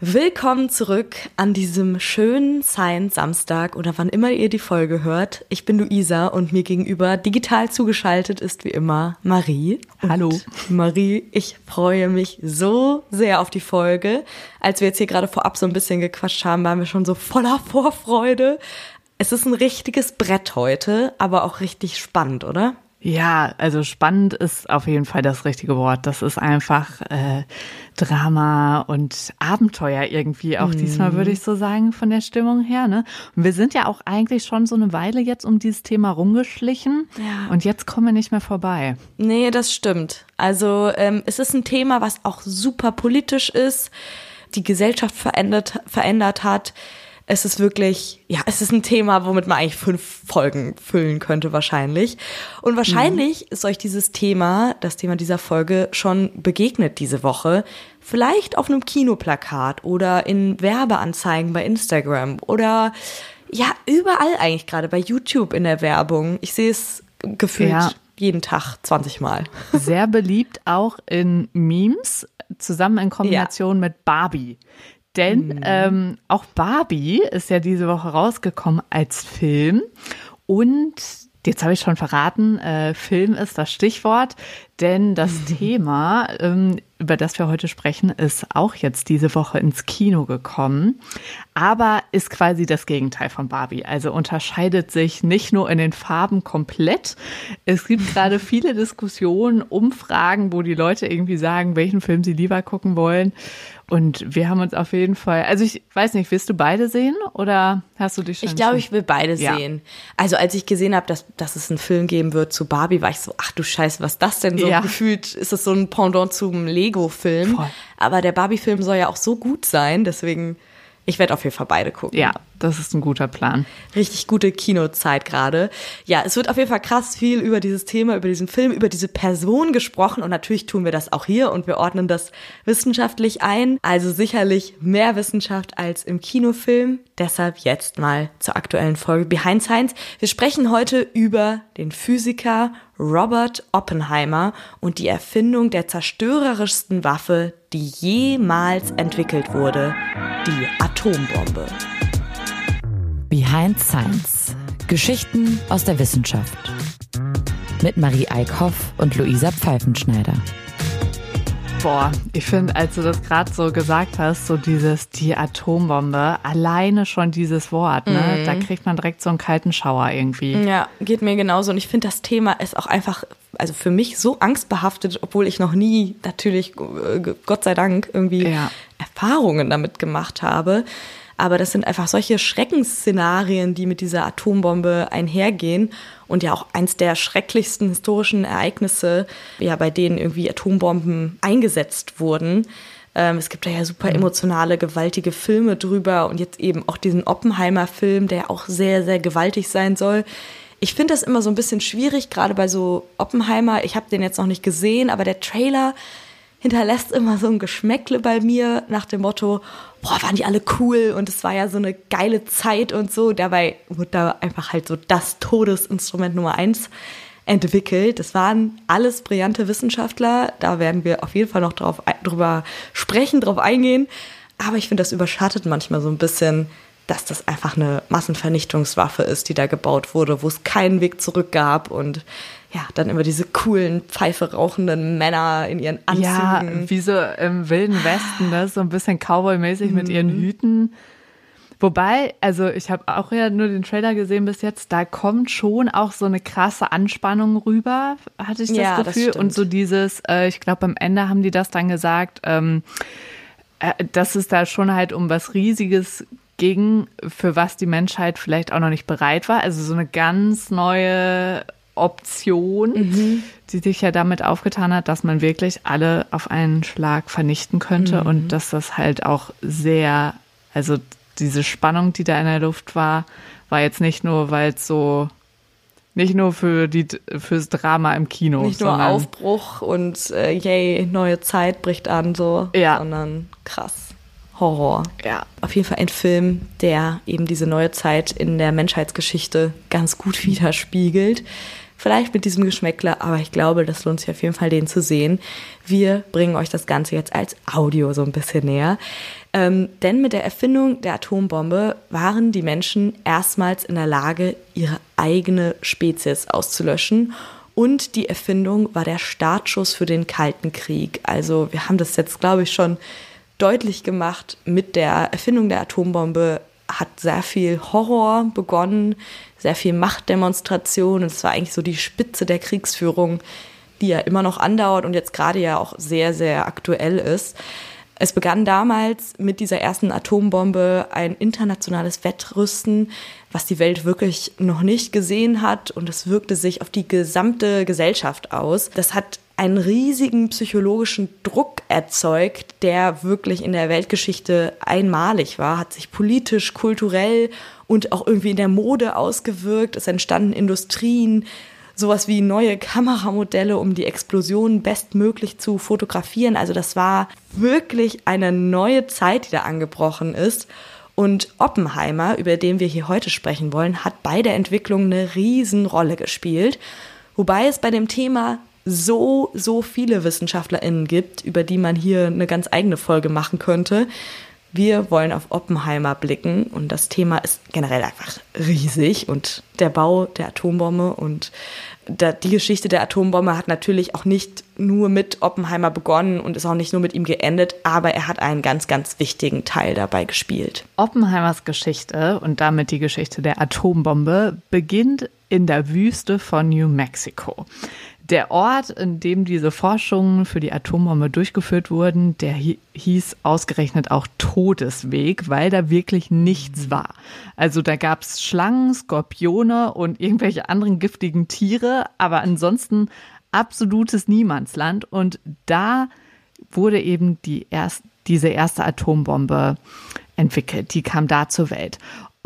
Willkommen zurück an diesem schönen Science Samstag oder wann immer ihr die Folge hört. Ich bin Luisa und mir gegenüber digital zugeschaltet ist wie immer Marie. Hallo. Und Marie, ich freue mich so sehr auf die Folge. Als wir jetzt hier gerade vorab so ein bisschen gequatscht haben, waren wir schon so voller Vorfreude. Es ist ein richtiges Brett heute, aber auch richtig spannend, oder? Ja, also spannend ist auf jeden Fall das richtige Wort. Das ist einfach äh, Drama und Abenteuer irgendwie auch mhm. diesmal, würde ich so sagen, von der Stimmung her. Ne? Und wir sind ja auch eigentlich schon so eine Weile jetzt um dieses Thema rumgeschlichen ja. und jetzt kommen wir nicht mehr vorbei. Nee, das stimmt. Also ähm, es ist ein Thema, was auch super politisch ist, die Gesellschaft verändert, verändert hat es ist wirklich, ja, es ist ein Thema, womit man eigentlich fünf Folgen füllen könnte wahrscheinlich. Und wahrscheinlich mhm. ist euch dieses Thema, das Thema dieser Folge, schon begegnet diese Woche. Vielleicht auf einem Kinoplakat oder in Werbeanzeigen bei Instagram oder ja, überall eigentlich gerade bei YouTube in der Werbung. Ich sehe es gefühlt ja. jeden Tag 20 Mal. Sehr beliebt auch in Memes, zusammen in Kombination ja. mit Barbie. Denn mhm. ähm, auch Barbie ist ja diese Woche rausgekommen als Film. Und jetzt habe ich schon verraten, äh, Film ist das Stichwort, denn das Thema, ähm, über das wir heute sprechen, ist auch jetzt diese Woche ins Kino gekommen, aber ist quasi das Gegenteil von Barbie. Also unterscheidet sich nicht nur in den Farben komplett. Es gibt gerade viele Diskussionen, Umfragen, wo die Leute irgendwie sagen, welchen Film sie lieber gucken wollen. Und wir haben uns auf jeden Fall, also ich weiß nicht, willst du beide sehen oder hast du dich schon? Ich glaube, ich will beide ja. sehen. Also als ich gesehen habe, dass, dass es einen Film geben wird zu Barbie, war ich so, ach du Scheiße, was das denn so ja. gefühlt? Ist das so ein Pendant zum Lego-Film? Aber der Barbie-Film soll ja auch so gut sein, deswegen ich werde auf jeden Fall beide gucken. Ja, das ist ein guter Plan. Richtig gute Kinozeit gerade. Ja, es wird auf jeden Fall krass viel über dieses Thema, über diesen Film, über diese Person gesprochen und natürlich tun wir das auch hier und wir ordnen das wissenschaftlich ein. Also sicherlich mehr Wissenschaft als im Kinofilm. Deshalb jetzt mal zur aktuellen Folge Behind Science. Wir sprechen heute über den Physiker Robert Oppenheimer und die Erfindung der zerstörerischsten Waffe, die jemals entwickelt wurde, die Atombombe. Behind Science. Geschichten aus der Wissenschaft. Mit Marie Eickhoff und Luisa Pfeifenschneider. Boah, ich finde, als du das gerade so gesagt hast, so dieses, die Atombombe, alleine schon dieses Wort, ne, mhm. da kriegt man direkt so einen kalten Schauer irgendwie. Ja, geht mir genauso. Und ich finde, das Thema ist auch einfach, also für mich so angstbehaftet, obwohl ich noch nie, natürlich, äh, Gott sei Dank, irgendwie ja. Erfahrungen damit gemacht habe. Aber das sind einfach solche Schreckensszenarien, die mit dieser Atombombe einhergehen und ja auch eins der schrecklichsten historischen Ereignisse, ja, bei denen irgendwie Atombomben eingesetzt wurden. Ähm, es gibt da ja super emotionale, gewaltige Filme drüber und jetzt eben auch diesen Oppenheimer-Film, der auch sehr, sehr gewaltig sein soll. Ich finde das immer so ein bisschen schwierig, gerade bei so Oppenheimer. Ich habe den jetzt noch nicht gesehen, aber der Trailer hinterlässt immer so ein Geschmäckle bei mir nach dem Motto, boah, waren die alle cool und es war ja so eine geile Zeit und so. Dabei wurde da einfach halt so das Todesinstrument Nummer eins entwickelt. Das waren alles brillante Wissenschaftler. Da werden wir auf jeden Fall noch drauf, drüber sprechen, drauf eingehen. Aber ich finde, das überschattet manchmal so ein bisschen, dass das einfach eine Massenvernichtungswaffe ist, die da gebaut wurde, wo es keinen Weg zurück gab und ja, dann immer diese coolen, Pfeife rauchenden Männer in ihren Anzügen. Ja, wie so im Wilden Westen, ne? so ein bisschen Cowboy-mäßig mit ihren mhm. Hüten. Wobei, also ich habe auch ja nur den Trailer gesehen bis jetzt, da kommt schon auch so eine krasse Anspannung rüber, hatte ich das ja, Gefühl. Das und so dieses, äh, ich glaube, am Ende haben die das dann gesagt, ähm, äh, dass es da schon halt um was Riesiges ging, für was die Menschheit vielleicht auch noch nicht bereit war. Also so eine ganz neue Option, mhm. die sich ja damit aufgetan hat, dass man wirklich alle auf einen Schlag vernichten könnte mhm. und dass das halt auch sehr, also diese Spannung, die da in der Luft war, war jetzt nicht nur, weil es so nicht nur für die fürs Drama im Kino, nicht nur Aufbruch und äh, yay neue Zeit bricht an so, ja. sondern krass. Horror. Ja. Auf jeden Fall ein Film, der eben diese neue Zeit in der Menschheitsgeschichte ganz gut widerspiegelt. Vielleicht mit diesem Geschmäckler, aber ich glaube, das lohnt sich auf jeden Fall, den zu sehen. Wir bringen euch das Ganze jetzt als Audio so ein bisschen näher. Ähm, denn mit der Erfindung der Atombombe waren die Menschen erstmals in der Lage, ihre eigene Spezies auszulöschen. Und die Erfindung war der Startschuss für den Kalten Krieg. Also wir haben das jetzt, glaube ich, schon deutlich gemacht. Mit der Erfindung der Atombombe hat sehr viel Horror begonnen, sehr viel Machtdemonstration. Und es war eigentlich so die Spitze der Kriegsführung, die ja immer noch andauert und jetzt gerade ja auch sehr, sehr aktuell ist. Es begann damals mit dieser ersten Atombombe ein internationales Wettrüsten, was die Welt wirklich noch nicht gesehen hat und es wirkte sich auf die gesamte Gesellschaft aus. Das hat einen riesigen psychologischen Druck erzeugt, der wirklich in der Weltgeschichte einmalig war, hat sich politisch, kulturell und auch irgendwie in der Mode ausgewirkt. Es entstanden Industrien, sowas wie neue Kameramodelle, um die Explosionen bestmöglich zu fotografieren. Also das war wirklich eine neue Zeit, die da angebrochen ist. Und Oppenheimer, über den wir hier heute sprechen wollen, hat bei der Entwicklung eine Riesenrolle gespielt. Wobei es bei dem Thema so, so viele WissenschaftlerInnen gibt, über die man hier eine ganz eigene Folge machen könnte. Wir wollen auf Oppenheimer blicken und das Thema ist generell einfach riesig und der Bau der Atombombe und die Geschichte der Atombombe hat natürlich auch nicht nur mit Oppenheimer begonnen und ist auch nicht nur mit ihm geendet, aber er hat einen ganz, ganz wichtigen Teil dabei gespielt. Oppenheimers Geschichte und damit die Geschichte der Atombombe beginnt in der Wüste von New Mexico. Der Ort, in dem diese Forschungen für die Atombombe durchgeführt wurden, der hieß ausgerechnet auch Todesweg, weil da wirklich nichts war. Also da gab es Schlangen, Skorpione und irgendwelche anderen giftigen Tiere, aber ansonsten absolutes Niemandsland. Und da wurde eben die erst, diese erste Atombombe entwickelt. Die kam da zur Welt.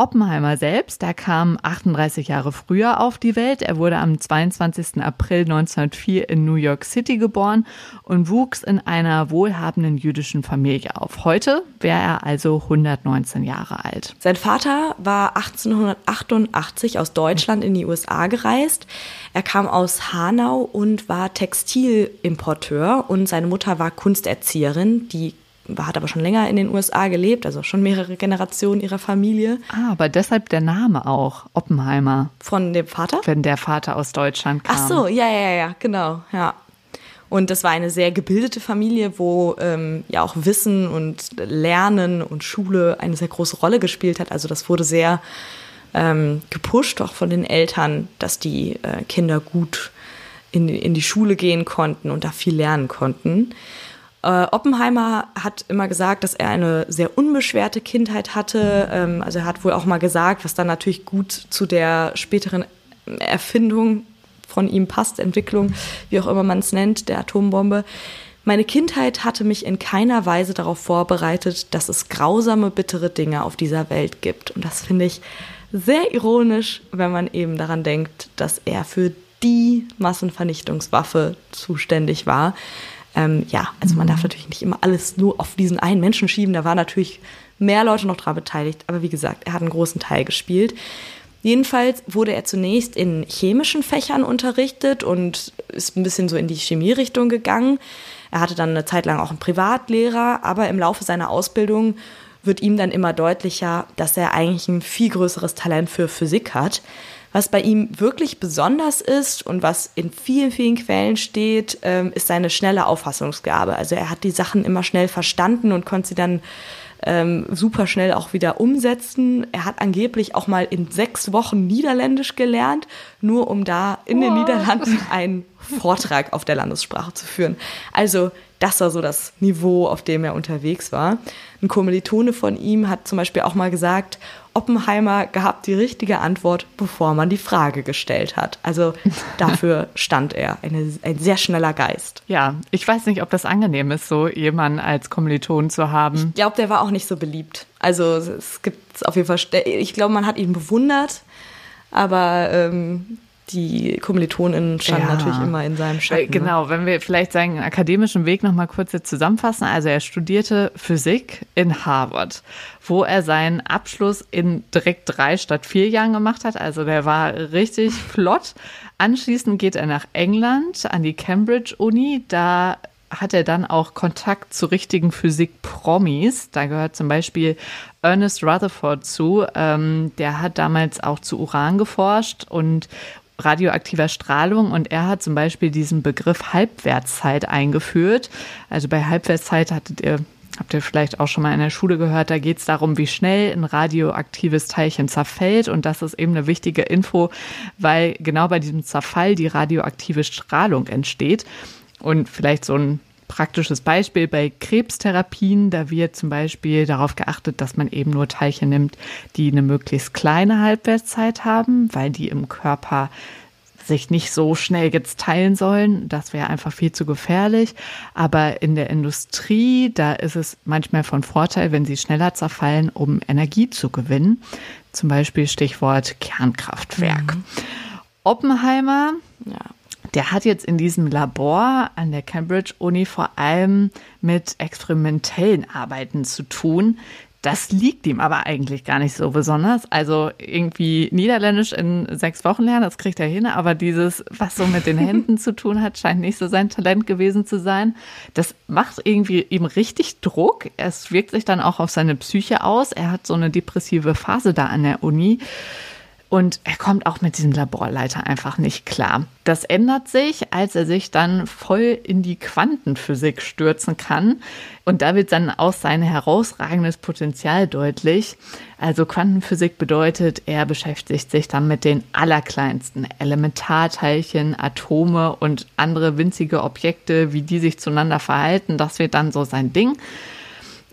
Oppenheimer selbst, der kam 38 Jahre früher auf die Welt. Er wurde am 22. April 1904 in New York City geboren und wuchs in einer wohlhabenden jüdischen Familie auf. Heute wäre er also 119 Jahre alt. Sein Vater war 1888 aus Deutschland in die USA gereist. Er kam aus Hanau und war Textilimporteur und seine Mutter war Kunsterzieherin, die hat aber schon länger in den USA gelebt, also schon mehrere Generationen ihrer Familie. Ah, aber deshalb der Name auch, Oppenheimer. Von dem Vater? Wenn der Vater aus Deutschland kam. Ach so, ja, ja, ja, genau, ja. Und das war eine sehr gebildete Familie, wo ähm, ja auch Wissen und Lernen und Schule eine sehr große Rolle gespielt hat. Also das wurde sehr ähm, gepusht, auch von den Eltern, dass die äh, Kinder gut in, in die Schule gehen konnten und da viel lernen konnten. Äh, Oppenheimer hat immer gesagt, dass er eine sehr unbeschwerte Kindheit hatte. Ähm, also er hat wohl auch mal gesagt, was dann natürlich gut zu der späteren Erfindung von ihm passt, Entwicklung, wie auch immer man es nennt, der Atombombe. Meine Kindheit hatte mich in keiner Weise darauf vorbereitet, dass es grausame, bittere Dinge auf dieser Welt gibt. Und das finde ich sehr ironisch, wenn man eben daran denkt, dass er für die Massenvernichtungswaffe zuständig war. Ähm, ja, also man darf natürlich nicht immer alles nur auf diesen einen Menschen schieben. Da waren natürlich mehr Leute noch daran beteiligt. Aber wie gesagt, er hat einen großen Teil gespielt. Jedenfalls wurde er zunächst in chemischen Fächern unterrichtet und ist ein bisschen so in die Chemierichtung gegangen. Er hatte dann eine Zeit lang auch einen Privatlehrer, aber im Laufe seiner Ausbildung wird ihm dann immer deutlicher, dass er eigentlich ein viel größeres Talent für Physik hat. Was bei ihm wirklich besonders ist und was in vielen, vielen Quellen steht, ähm, ist seine schnelle Auffassungsgabe. Also er hat die Sachen immer schnell verstanden und konnte sie dann ähm, super schnell auch wieder umsetzen. Er hat angeblich auch mal in sechs Wochen Niederländisch gelernt, nur um da in den Niederlanden einen Vortrag auf der Landessprache zu führen. Also das war so das Niveau, auf dem er unterwegs war. Ein Kommilitone von ihm hat zum Beispiel auch mal gesagt, Oppenheimer gab die richtige Antwort, bevor man die Frage gestellt hat. Also dafür stand er, eine, ein sehr schneller Geist. Ja, ich weiß nicht, ob das angenehm ist, so jemanden als Kommiliton zu haben. Ich glaube, der war auch nicht so beliebt. Also es gibt auf jeden Fall, ich glaube, man hat ihn bewundert, aber ähm, die KommilitonInnen standen ja. natürlich immer in seinem Schatten. Ne? Genau, wenn wir vielleicht seinen akademischen Weg nochmal kurz jetzt zusammenfassen. Also er studierte Physik in Harvard, wo er seinen Abschluss in direkt drei statt vier Jahren gemacht hat. Also der war richtig flott. Anschließend geht er nach England an die Cambridge Uni. Da hat er dann auch Kontakt zu richtigen Physik-Promis. Da gehört zum Beispiel Ernest Rutherford zu. Ähm, der hat damals auch zu Uran geforscht und radioaktiver Strahlung und er hat zum Beispiel diesen Begriff Halbwertszeit eingeführt. Also bei Halbwertszeit hattet ihr Habt ihr vielleicht auch schon mal in der Schule gehört, da geht es darum, wie schnell ein radioaktives Teilchen zerfällt. Und das ist eben eine wichtige Info, weil genau bei diesem Zerfall die radioaktive Strahlung entsteht. Und vielleicht so ein praktisches Beispiel bei Krebstherapien, da wird zum Beispiel darauf geachtet, dass man eben nur Teilchen nimmt, die eine möglichst kleine Halbwertszeit haben, weil die im Körper sich nicht so schnell jetzt teilen sollen. Das wäre einfach viel zu gefährlich. Aber in der Industrie, da ist es manchmal von Vorteil, wenn sie schneller zerfallen, um Energie zu gewinnen. Zum Beispiel Stichwort Kernkraftwerk. Mhm. Oppenheimer, ja der hat jetzt in diesem Labor an der Cambridge Uni vor allem mit experimentellen Arbeiten zu tun. Das liegt ihm aber eigentlich gar nicht so besonders. Also irgendwie Niederländisch in sechs Wochen lernen, das kriegt er hin. Aber dieses, was so mit den Händen zu tun hat, scheint nicht so sein Talent gewesen zu sein. Das macht irgendwie ihm richtig Druck. Es wirkt sich dann auch auf seine Psyche aus. Er hat so eine depressive Phase da an der Uni. Und er kommt auch mit diesem Laborleiter einfach nicht klar. Das ändert sich, als er sich dann voll in die Quantenphysik stürzen kann. Und da wird dann auch sein herausragendes Potenzial deutlich. Also Quantenphysik bedeutet, er beschäftigt sich dann mit den allerkleinsten Elementarteilchen, Atome und andere winzige Objekte, wie die sich zueinander verhalten. Das wird dann so sein Ding.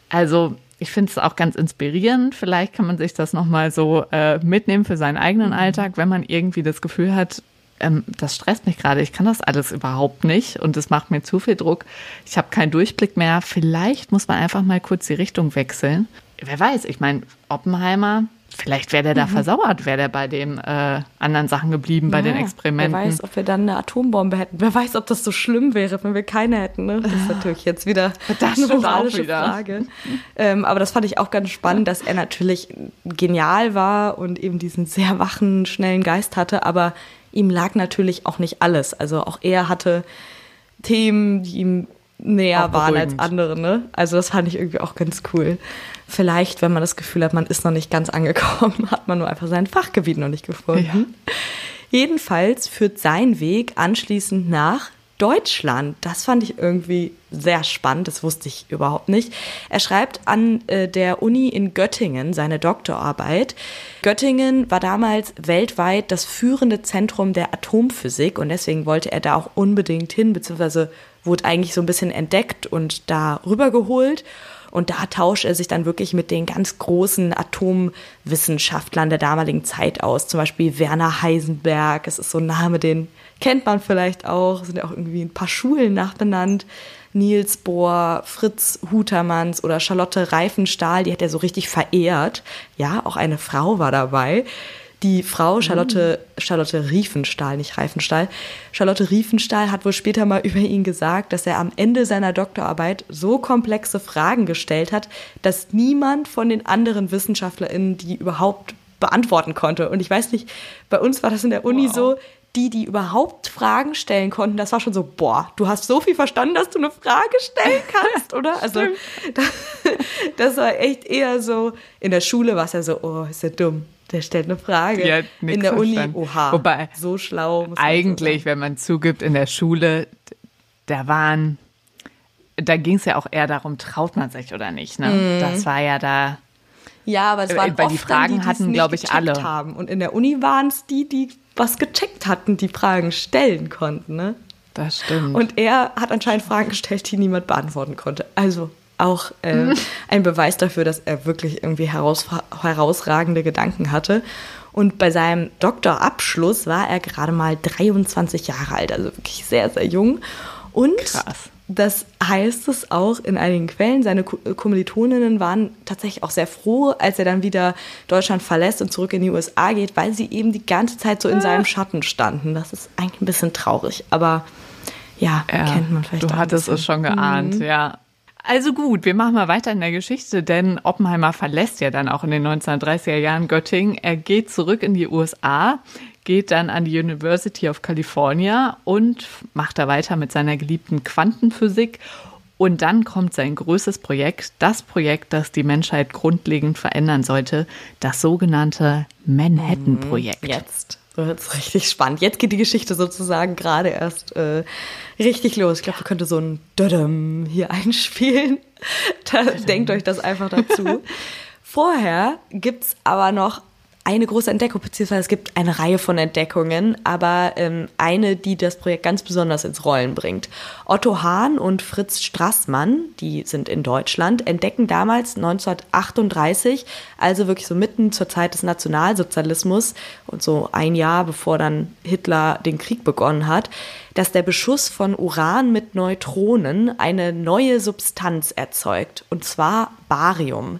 Also ich finde es auch ganz inspirierend. Vielleicht kann man sich das nochmal so äh, mitnehmen für seinen eigenen mhm. Alltag, wenn man irgendwie das Gefühl hat, ähm, das stresst mich gerade, ich kann das alles überhaupt nicht und es macht mir zu viel Druck. Ich habe keinen Durchblick mehr. Vielleicht muss man einfach mal kurz die Richtung wechseln. Wer weiß, ich meine, Oppenheimer, Vielleicht wäre der da mhm. versauert, wäre der bei den äh, anderen Sachen geblieben, bei ja, den Experimenten. Wer weiß, ob wir dann eine Atombombe hätten. Wer weiß, ob das so schlimm wäre, wenn wir keine hätten. Ne? Das ist natürlich jetzt wieder das eine moralische Frage. Ähm, aber das fand ich auch ganz spannend, dass er natürlich genial war und eben diesen sehr wachen, schnellen Geist hatte. Aber ihm lag natürlich auch nicht alles. Also auch er hatte Themen, die ihm näher waren als andere. Ne? Also das fand ich irgendwie auch ganz cool. Vielleicht, wenn man das Gefühl hat, man ist noch nicht ganz angekommen, hat man nur einfach sein Fachgebiet noch nicht gefunden. Ja. Jedenfalls führt sein Weg anschließend nach Deutschland. Das fand ich irgendwie sehr spannend, das wusste ich überhaupt nicht. Er schreibt an äh, der Uni in Göttingen seine Doktorarbeit. Göttingen war damals weltweit das führende Zentrum der Atomphysik und deswegen wollte er da auch unbedingt hin, beziehungsweise wurde eigentlich so ein bisschen entdeckt und da rübergeholt. Und da tauscht er sich dann wirklich mit den ganz großen Atomwissenschaftlern der damaligen Zeit aus. Zum Beispiel Werner Heisenberg. Es ist so ein Name, den kennt man vielleicht auch. Sind ja auch irgendwie ein paar Schulen nachbenannt. Niels Bohr, Fritz Hutermanns oder Charlotte Reifenstahl, die hat er so richtig verehrt. Ja, auch eine Frau war dabei. Die Frau Charlotte, Charlotte Riefenstahl, nicht Reifenstahl, Charlotte Riefenstahl hat wohl später mal über ihn gesagt, dass er am Ende seiner Doktorarbeit so komplexe Fragen gestellt hat, dass niemand von den anderen WissenschaftlerInnen die überhaupt beantworten konnte. Und ich weiß nicht, bei uns war das in der Uni wow. so, die, die überhaupt Fragen stellen konnten, das war schon so, boah, du hast so viel verstanden, dass du eine Frage stellen kannst, oder? Also das, das, war echt eher so, in der Schule war es ja so, oh, ist ja dumm. Der stellt eine Frage. Ja, in der Uni, oha, Wobei, so schlau. Muss eigentlich, so wenn man zugibt, in der Schule, da waren, da ging es ja auch eher darum, traut man sich oder nicht. Ne? Mm. Das war ja da. Ja, aber es waren weil die Fragen die, hatten, glaube ich, alle. Haben. Und in der Uni waren es die, die was gecheckt hatten, die Fragen stellen konnten. Ne? Das stimmt. Und er hat anscheinend Fragen gestellt, die niemand beantworten konnte. Also auch äh, ein Beweis dafür, dass er wirklich irgendwie heraus, herausragende Gedanken hatte. Und bei seinem Doktorabschluss war er gerade mal 23 Jahre alt, also wirklich sehr, sehr jung. Und Krass. das heißt es auch in einigen Quellen. Seine Kommilitoninnen waren tatsächlich auch sehr froh, als er dann wieder Deutschland verlässt und zurück in die USA geht, weil sie eben die ganze Zeit so in seinem Schatten standen. Das ist eigentlich ein bisschen traurig, aber ja, ja kennt man vielleicht. Du hattest es schon geahnt, mhm. ja. Also gut, wir machen mal weiter in der Geschichte, denn Oppenheimer verlässt ja dann auch in den 1930er Jahren Göttingen. Er geht zurück in die USA, geht dann an die University of California und macht da weiter mit seiner geliebten Quantenphysik. Und dann kommt sein größtes Projekt, das Projekt, das die Menschheit grundlegend verändern sollte, das sogenannte Manhattan-Projekt. Jetzt wird es richtig spannend. Jetzt geht die Geschichte sozusagen gerade erst äh, richtig los. Ich glaube, wir könnte so ein Dödem hier einspielen. Da, denkt euch das einfach dazu. Vorher gibt es aber noch eine große Entdeckung, beziehungsweise es gibt eine Reihe von Entdeckungen, aber ähm, eine, die das Projekt ganz besonders ins Rollen bringt. Otto Hahn und Fritz Strassmann, die sind in Deutschland, entdecken damals 1938, also wirklich so mitten zur Zeit des Nationalsozialismus und so ein Jahr bevor dann Hitler den Krieg begonnen hat, dass der Beschuss von Uran mit Neutronen eine neue Substanz erzeugt, und zwar Barium.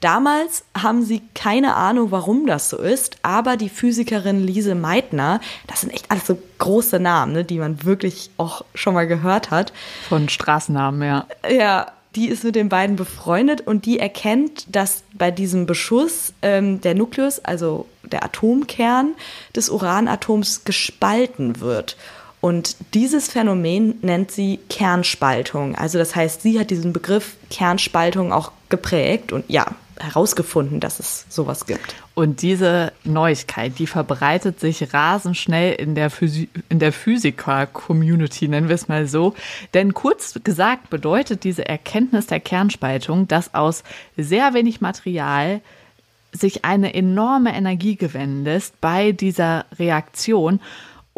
Damals haben sie keine Ahnung, warum das so ist, aber die Physikerin Lise Meitner, das sind echt alles so große Namen, ne, die man wirklich auch schon mal gehört hat. Von Straßennamen, ja. Ja, die ist mit den beiden befreundet und die erkennt, dass bei diesem Beschuss ähm, der Nukleus, also der Atomkern des Uranatoms, gespalten wird. Und dieses Phänomen nennt sie Kernspaltung. Also das heißt, sie hat diesen Begriff Kernspaltung auch geprägt und ja, herausgefunden, dass es sowas gibt. Und diese Neuigkeit, die verbreitet sich rasend schnell in der, Physi der Physiker-Community, nennen wir es mal so. Denn kurz gesagt bedeutet diese Erkenntnis der Kernspaltung, dass aus sehr wenig Material sich eine enorme Energie lässt bei dieser Reaktion.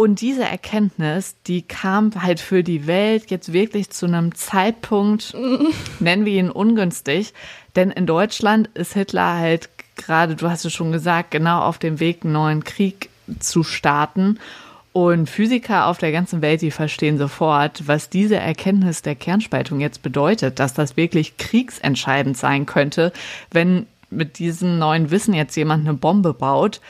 Und diese Erkenntnis, die kam halt für die Welt jetzt wirklich zu einem Zeitpunkt, nennen wir ihn ungünstig, denn in Deutschland ist Hitler halt gerade, du hast es schon gesagt, genau auf dem Weg, einen neuen Krieg zu starten. Und Physiker auf der ganzen Welt, die verstehen sofort, was diese Erkenntnis der Kernspaltung jetzt bedeutet, dass das wirklich kriegsentscheidend sein könnte, wenn mit diesem neuen Wissen jetzt jemand eine Bombe baut.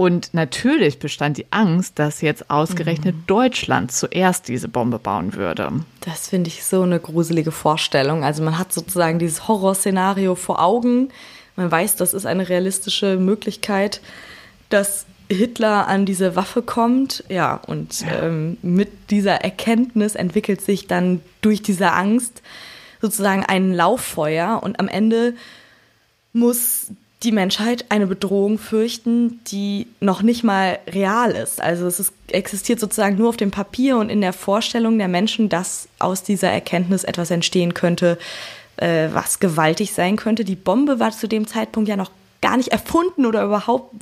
Und natürlich bestand die Angst, dass jetzt ausgerechnet mhm. Deutschland zuerst diese Bombe bauen würde. Das finde ich so eine gruselige Vorstellung. Also man hat sozusagen dieses Horrorszenario vor Augen. Man weiß, das ist eine realistische Möglichkeit, dass Hitler an diese Waffe kommt. Ja, und ja. Ähm, mit dieser Erkenntnis entwickelt sich dann durch diese Angst sozusagen ein Lauffeuer und am Ende muss die Menschheit eine Bedrohung fürchten, die noch nicht mal real ist. Also es ist, existiert sozusagen nur auf dem Papier und in der Vorstellung der Menschen, dass aus dieser Erkenntnis etwas entstehen könnte, äh, was gewaltig sein könnte. Die Bombe war zu dem Zeitpunkt ja noch gar nicht erfunden oder überhaupt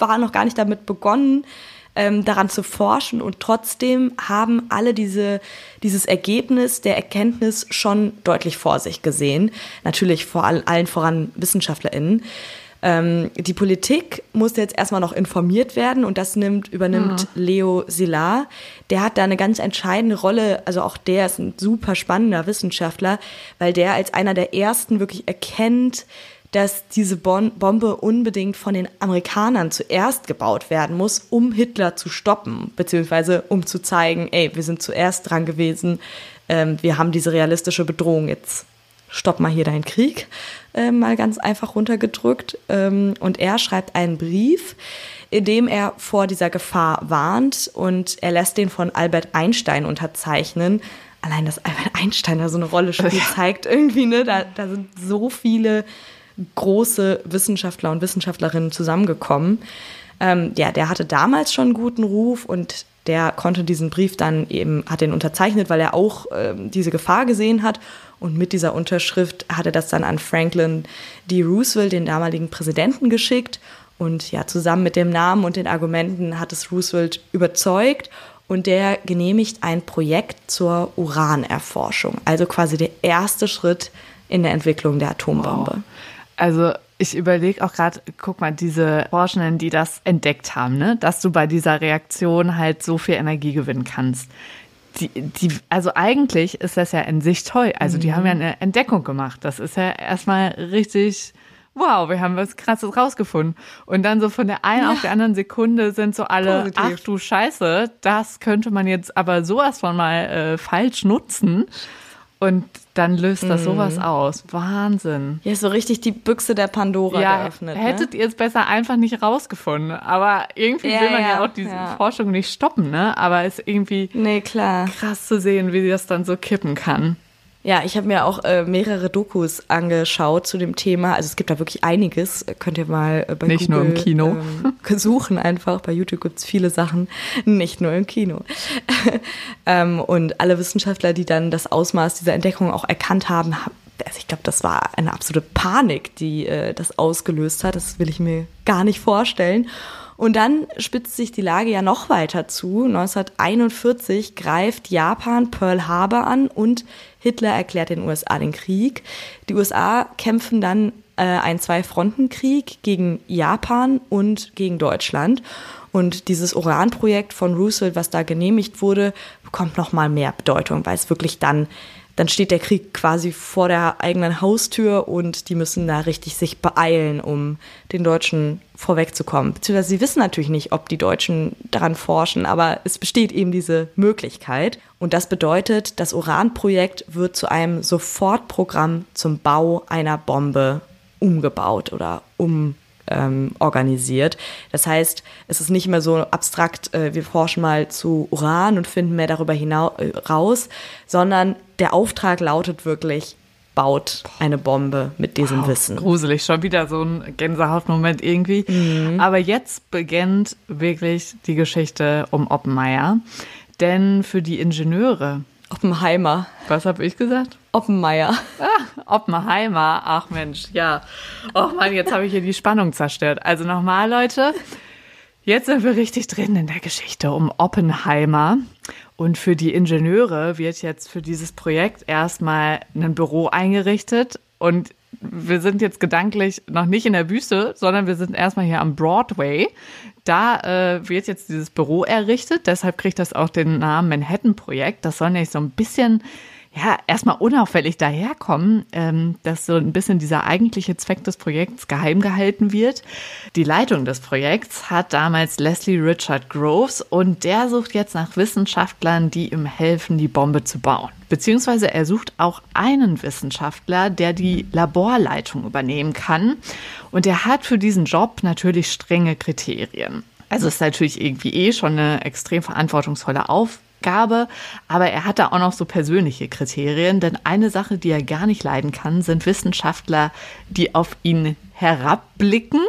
war noch gar nicht damit begonnen, ähm, daran zu forschen. Und trotzdem haben alle diese, dieses Ergebnis der Erkenntnis schon deutlich vor sich gesehen. Natürlich vor all, allen voran WissenschaftlerInnen. Ähm, die Politik musste jetzt erstmal noch informiert werden und das nimmt, übernimmt ja. Leo Silar. Der hat da eine ganz entscheidende Rolle, also auch der ist ein super spannender Wissenschaftler, weil der als einer der ersten wirklich erkennt, dass diese Bombe unbedingt von den Amerikanern zuerst gebaut werden muss, um Hitler zu stoppen, beziehungsweise um zu zeigen, ey, wir sind zuerst dran gewesen, ähm, wir haben diese realistische Bedrohung jetzt stopp mal hier deinen Krieg, äh, mal ganz einfach runtergedrückt. Ähm, und er schreibt einen Brief, in dem er vor dieser Gefahr warnt und er lässt den von Albert Einstein unterzeichnen. Allein, dass Albert Einstein da so eine Rolle spielt, zeigt irgendwie, ne, da, da sind so viele große Wissenschaftler und Wissenschaftlerinnen zusammengekommen. Ähm, ja, der hatte damals schon einen guten Ruf und der konnte diesen Brief dann eben, hat den unterzeichnet, weil er auch äh, diese Gefahr gesehen hat. Und mit dieser Unterschrift hat er das dann an Franklin D. Roosevelt, den damaligen Präsidenten, geschickt. Und ja, zusammen mit dem Namen und den Argumenten hat es Roosevelt überzeugt. Und der genehmigt ein Projekt zur Uranerforschung. Also quasi der erste Schritt in der Entwicklung der Atombombe. Wow. Also ich überlege auch gerade, guck mal, diese Forschenden, die das entdeckt haben, ne? dass du bei dieser Reaktion halt so viel Energie gewinnen kannst. die, die, also eigentlich ist das ja in sich toll. Also die haben ja eine Entdeckung gemacht. Das ist ja erstmal richtig, wow, wir haben was Krasses rausgefunden. Und dann so von der einen ja. auf der anderen Sekunde sind so alle, Positiv. ach du Scheiße, das könnte man jetzt aber sowas von mal äh, falsch nutzen. Und dann löst das sowas mhm. aus. Wahnsinn. Ja, so richtig die Büchse der Pandora ja, geöffnet. Ne? Hättet ne? ihr es besser einfach nicht rausgefunden. Aber irgendwie ja, will man ja, ja auch diese. Forschung nicht stoppen, ne? Aber es ist irgendwie nee, klar. krass zu sehen, wie das dann so kippen kann. Ja, ich habe mir auch äh, mehrere Dokus angeschaut zu dem Thema. Also es gibt da wirklich einiges. Könnt ihr mal äh, bei Nicht Google, nur im Kino. Ähm, suchen einfach. Bei YouTube gibt's viele Sachen. Nicht nur im Kino. ähm, und alle Wissenschaftler, die dann das Ausmaß dieser Entdeckung auch erkannt haben, also ich glaube, das war eine absolute Panik, die äh, das ausgelöst hat. Das will ich mir gar nicht vorstellen. Und dann spitzt sich die Lage ja noch weiter zu. 1941 greift Japan Pearl Harbor an und Hitler erklärt den USA den Krieg. Die USA kämpfen dann äh, einen Zwei-Fronten-Krieg gegen Japan und gegen Deutschland. Und dieses Uranprojekt von Roosevelt, was da genehmigt wurde, bekommt noch mal mehr Bedeutung, weil es wirklich dann dann steht der Krieg quasi vor der eigenen Haustür und die müssen da richtig sich beeilen, um den Deutschen vorwegzukommen. Beziehungsweise sie wissen natürlich nicht, ob die Deutschen daran forschen, aber es besteht eben diese Möglichkeit. Und das bedeutet, das Uranprojekt wird zu einem Sofortprogramm zum Bau einer Bombe umgebaut oder um ähm, organisiert. Das heißt, es ist nicht mehr so abstrakt, äh, wir forschen mal zu Uran und finden mehr darüber hinaus äh, raus, sondern der Auftrag lautet wirklich, baut eine Bombe mit diesem wow, Wissen. Gruselig, schon wieder so ein Gänsehautmoment irgendwie. Mhm. Aber jetzt beginnt wirklich die Geschichte um Oppenmeier. Denn für die Ingenieure. Oppenheimer. Was habe ich gesagt? Oppenmeier. Ah, Oppenheimer. Ach Mensch, ja. Oh Mann, jetzt habe ich hier die Spannung zerstört. Also nochmal, Leute. Jetzt sind wir richtig drin in der Geschichte um Oppenheimer. Und für die Ingenieure wird jetzt für dieses Projekt erstmal ein Büro eingerichtet. Und wir sind jetzt gedanklich noch nicht in der Wüste, sondern wir sind erstmal hier am Broadway. Da äh, wird jetzt dieses Büro errichtet. Deshalb kriegt das auch den Namen Manhattan-Projekt. Das soll nämlich so ein bisschen ja, erstmal unauffällig daherkommen, ähm, dass so ein bisschen dieser eigentliche Zweck des Projekts geheim gehalten wird. Die Leitung des Projekts hat damals Leslie Richard Groves und der sucht jetzt nach Wissenschaftlern, die ihm helfen, die Bombe zu bauen. Beziehungsweise er sucht auch einen Wissenschaftler, der die Laborleitung übernehmen kann. Und er hat für diesen Job natürlich strenge Kriterien. Also ist natürlich irgendwie eh schon eine extrem verantwortungsvolle Aufgabe. Gabe, aber er hat da auch noch so persönliche Kriterien, denn eine Sache, die er gar nicht leiden kann, sind Wissenschaftler, die auf ihn herabblicken.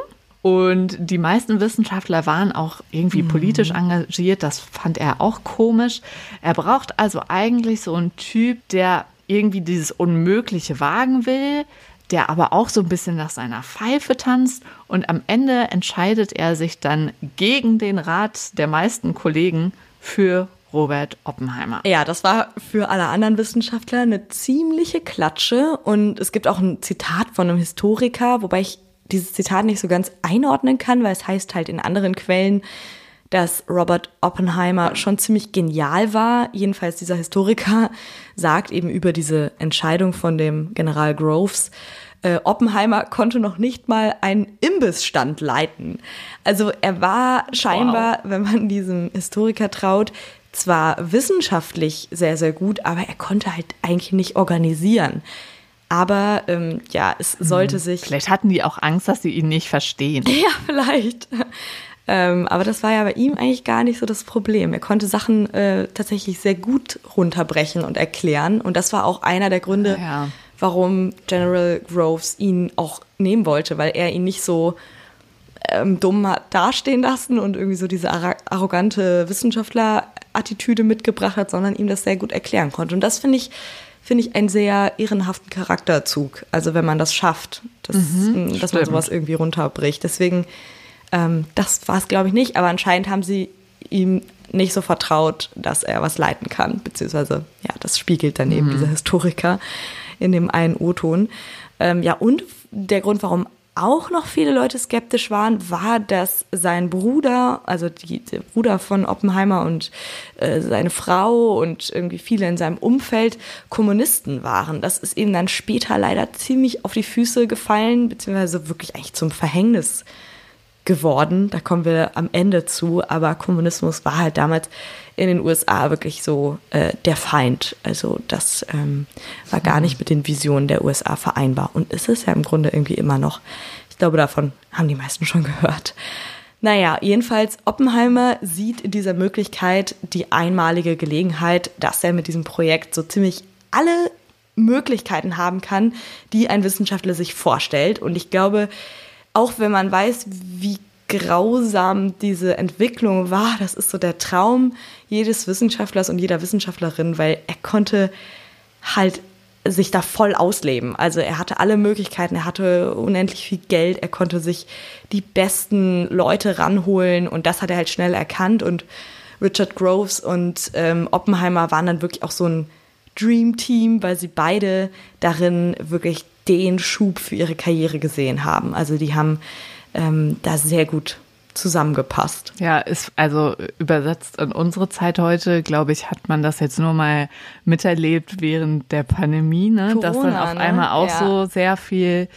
Und die meisten Wissenschaftler waren auch irgendwie mhm. politisch engagiert. Das fand er auch komisch. Er braucht also eigentlich so einen Typ, der irgendwie dieses Unmögliche wagen will, der aber auch so ein bisschen nach seiner Pfeife tanzt. Und am Ende entscheidet er sich dann gegen den Rat der meisten Kollegen für Robert Oppenheimer. Ja, das war für alle anderen Wissenschaftler eine ziemliche Klatsche. Und es gibt auch ein Zitat von einem Historiker, wobei ich dieses Zitat nicht so ganz einordnen kann, weil es heißt halt in anderen Quellen, dass Robert Oppenheimer schon ziemlich genial war. Jedenfalls dieser Historiker sagt eben über diese Entscheidung von dem General Groves, äh, Oppenheimer konnte noch nicht mal einen Imbissstand leiten. Also er war scheinbar, wow. wenn man diesem Historiker traut, zwar wissenschaftlich sehr, sehr gut, aber er konnte halt eigentlich nicht organisieren. Aber ähm, ja, es mhm. sollte sich. Vielleicht hatten die auch Angst, dass sie ihn nicht verstehen. Ja, vielleicht. ähm, aber das war ja bei ihm eigentlich gar nicht so das Problem. Er konnte Sachen äh, tatsächlich sehr gut runterbrechen und erklären. Und das war auch einer der Gründe, ja. warum General Groves ihn auch nehmen wollte, weil er ihn nicht so ähm, dumm dastehen lassen und irgendwie so diese arrogante Wissenschaftler-Attitüde mitgebracht hat, sondern ihm das sehr gut erklären konnte. Und das finde ich, finde ich einen sehr ehrenhaften Charakterzug. Also wenn man das schafft, dass, mhm, dass man sowas irgendwie runterbricht. Deswegen, ähm, das war es glaube ich nicht, aber anscheinend haben sie ihm nicht so vertraut, dass er was leiten kann, beziehungsweise, ja, das spiegelt dann eben mhm. dieser Historiker in dem einen O-Ton. Ähm, ja, und der Grund, warum auch noch viele Leute skeptisch waren, war, dass sein Bruder, also die, der Bruder von Oppenheimer und äh, seine Frau und irgendwie viele in seinem Umfeld Kommunisten waren. Das ist ihm dann später leider ziemlich auf die Füße gefallen, beziehungsweise wirklich eigentlich zum Verhängnis geworden. Da kommen wir am Ende zu. Aber Kommunismus war halt damals in den USA wirklich so äh, der Feind. Also das ähm, war gar nicht mit den Visionen der USA vereinbar. Und ist es ja im Grunde irgendwie immer noch. Ich glaube, davon haben die meisten schon gehört. Naja, jedenfalls, Oppenheimer sieht in dieser Möglichkeit die einmalige Gelegenheit, dass er mit diesem Projekt so ziemlich alle Möglichkeiten haben kann, die ein Wissenschaftler sich vorstellt. Und ich glaube, auch wenn man weiß, wie grausam diese Entwicklung war, das ist so der Traum jedes Wissenschaftlers und jeder Wissenschaftlerin, weil er konnte halt sich da voll ausleben. Also er hatte alle Möglichkeiten, er hatte unendlich viel Geld, er konnte sich die besten Leute ranholen und das hat er halt schnell erkannt und Richard Groves und ähm, Oppenheimer waren dann wirklich auch so ein Dream Team, weil sie beide darin wirklich den Schub für ihre Karriere gesehen haben. Also die haben ähm, da sehr gut zusammengepasst. Ja, ist also übersetzt in unsere Zeit heute, glaube ich, hat man das jetzt nur mal miterlebt während der Pandemie, ne? Corona, dass dann auf ne? einmal auch ja. so sehr viel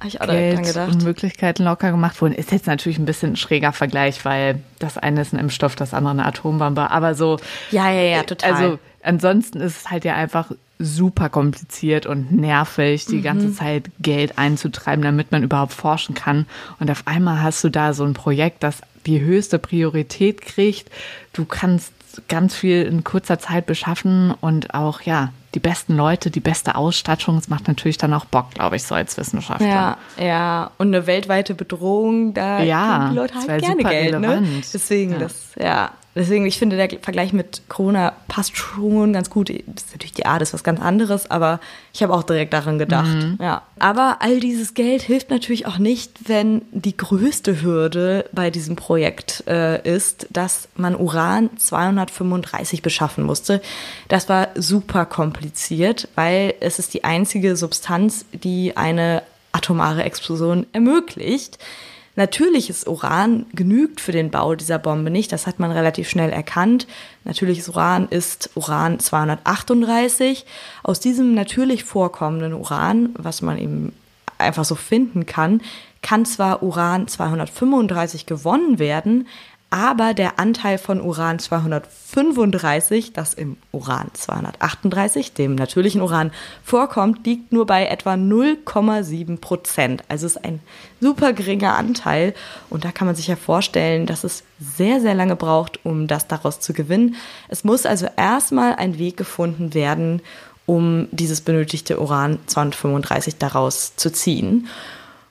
Geld und Möglichkeiten locker gemacht wurden. Ist jetzt natürlich ein bisschen ein schräger Vergleich, weil das eine ist ein Impfstoff, das andere eine Atombombe. Aber so. Ja, ja, ja, total. Also ansonsten ist es halt ja einfach super kompliziert und nervig, die mhm. ganze Zeit Geld einzutreiben, damit man überhaupt forschen kann. Und auf einmal hast du da so ein Projekt, das die höchste Priorität kriegt. Du kannst ganz viel in kurzer Zeit beschaffen und auch, ja, die besten Leute, die beste Ausstattung. Es macht natürlich dann auch Bock, glaube ich, so als Wissenschaftler. Ja, ja. Und eine weltweite Bedrohung, da ja, die Leute halt gerne Geld. Ne? Relevant. Ne? Deswegen, ja. das, ja. Deswegen, ich finde, der Vergleich mit Corona passt schon ganz gut. Das ist natürlich die Art, ist was ganz anderes, aber ich habe auch direkt daran gedacht. Mhm. Ja. Aber all dieses Geld hilft natürlich auch nicht, wenn die größte Hürde bei diesem Projekt äh, ist, dass man Uran 235 beschaffen musste. Das war super kompliziert, weil es ist die einzige Substanz, die eine atomare Explosion ermöglicht. Natürliches Uran genügt für den Bau dieser Bombe nicht. Das hat man relativ schnell erkannt. Natürliches Uran ist Uran 238. Aus diesem natürlich vorkommenden Uran, was man eben einfach so finden kann, kann zwar Uran 235 gewonnen werden, aber der Anteil von Uran 235, das im Uran 238, dem natürlichen Uran, vorkommt, liegt nur bei etwa 0,7 Prozent. Also ist ein super geringer Anteil. Und da kann man sich ja vorstellen, dass es sehr, sehr lange braucht, um das daraus zu gewinnen. Es muss also erstmal ein Weg gefunden werden, um dieses benötigte Uran 235 daraus zu ziehen.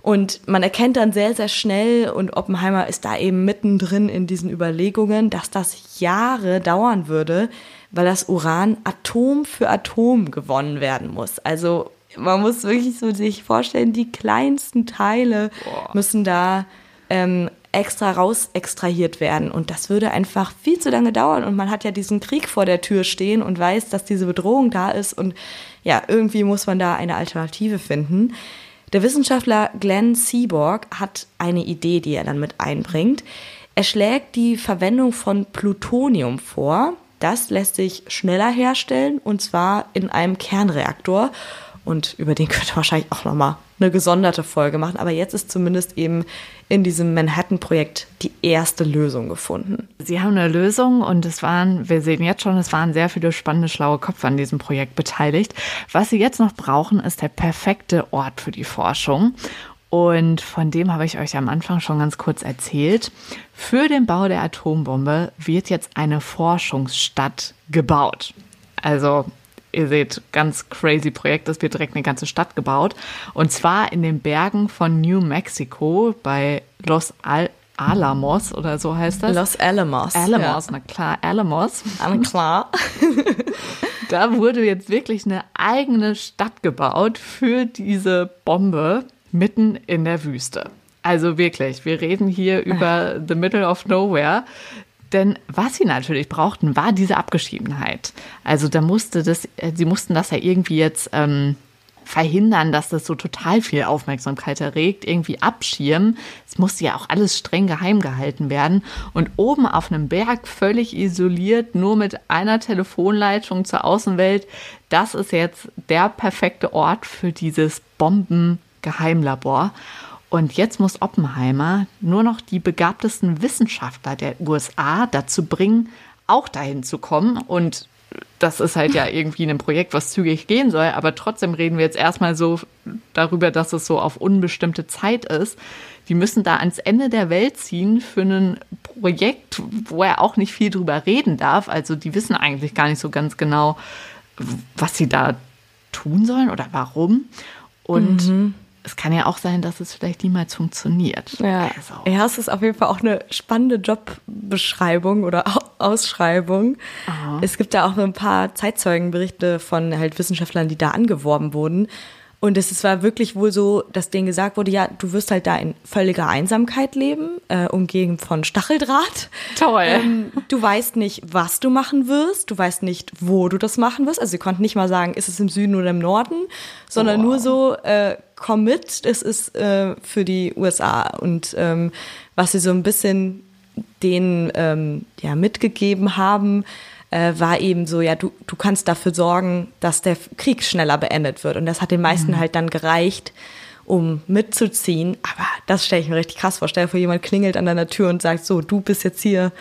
Und man erkennt dann sehr, sehr schnell, und Oppenheimer ist da eben mittendrin in diesen Überlegungen, dass das Jahre dauern würde, weil das Uran Atom für Atom gewonnen werden muss. Also man muss wirklich so sich vorstellen, die kleinsten Teile Boah. müssen da ähm, extra raus extrahiert werden. Und das würde einfach viel zu lange dauern. Und man hat ja diesen Krieg vor der Tür stehen und weiß, dass diese Bedrohung da ist. Und ja, irgendwie muss man da eine Alternative finden. Der Wissenschaftler Glenn Seaborg hat eine Idee, die er dann mit einbringt. Er schlägt die Verwendung von Plutonium vor. Das lässt sich schneller herstellen und zwar in einem Kernreaktor. Und über den könnte wahrscheinlich auch nochmal eine gesonderte Folge machen. Aber jetzt ist zumindest eben in diesem Manhattan-Projekt die erste Lösung gefunden. Sie haben eine Lösung und es waren, wir sehen jetzt schon, es waren sehr viele spannende, schlaue Köpfe an diesem Projekt beteiligt. Was Sie jetzt noch brauchen, ist der perfekte Ort für die Forschung. Und von dem habe ich euch am Anfang schon ganz kurz erzählt. Für den Bau der Atombombe wird jetzt eine Forschungsstadt gebaut. Also ihr seht, ganz crazy Projekt. Es wird direkt eine ganze Stadt gebaut. Und zwar in den Bergen von New Mexico bei Los Al Alamos oder so heißt das. Los Alamos. Alamos, ja. na klar, Alamos. Na klar. da wurde jetzt wirklich eine eigene Stadt gebaut für diese Bombe mitten in der Wüste. Also wirklich, wir reden hier über the middle of nowhere. Denn was sie natürlich brauchten, war diese Abgeschiedenheit. Also da musste das, äh, sie mussten das ja irgendwie jetzt ähm, verhindern, dass das so total viel Aufmerksamkeit erregt, irgendwie abschirmen. Es musste ja auch alles streng geheim gehalten werden. Und oben auf einem Berg, völlig isoliert, nur mit einer Telefonleitung zur Außenwelt, das ist jetzt der perfekte Ort für dieses Bombengeheimlabor. Und jetzt muss Oppenheimer nur noch die begabtesten Wissenschaftler der USA dazu bringen, auch dahin zu kommen. Und das ist halt ja irgendwie ein Projekt, was zügig gehen soll. Aber trotzdem reden wir jetzt erstmal so darüber, dass es so auf unbestimmte Zeit ist. Die müssen da ans Ende der Welt ziehen für ein Projekt, wo er auch nicht viel drüber reden darf. Also die wissen eigentlich gar nicht so ganz genau, was sie da tun sollen oder warum. Und mhm es kann ja auch sein, dass es vielleicht niemals funktioniert. Ja, also. ja es ist auf jeden Fall auch eine spannende Jobbeschreibung oder Ausschreibung. Aha. Es gibt da auch ein paar Zeitzeugenberichte von halt Wissenschaftlern, die da angeworben wurden. Und es war wirklich wohl so, dass denen gesagt wurde, ja, du wirst halt da in völliger Einsamkeit leben, äh, umgeben von Stacheldraht. Toll. Ähm, du weißt nicht, was du machen wirst, du weißt nicht, wo du das machen wirst. Also sie konnten nicht mal sagen, ist es im Süden oder im Norden, sondern wow. nur so, äh, komm mit, das ist äh, für die USA. Und ähm, was sie so ein bisschen denen ähm, ja, mitgegeben haben, äh, war eben so, ja, du, du kannst dafür sorgen, dass der Krieg schneller beendet wird. Und das hat den meisten mhm. halt dann gereicht, um mitzuziehen. Aber das stelle ich mir richtig krass vor. Stell dir vor, jemand klingelt an deiner Tür und sagt, so, du bist jetzt hier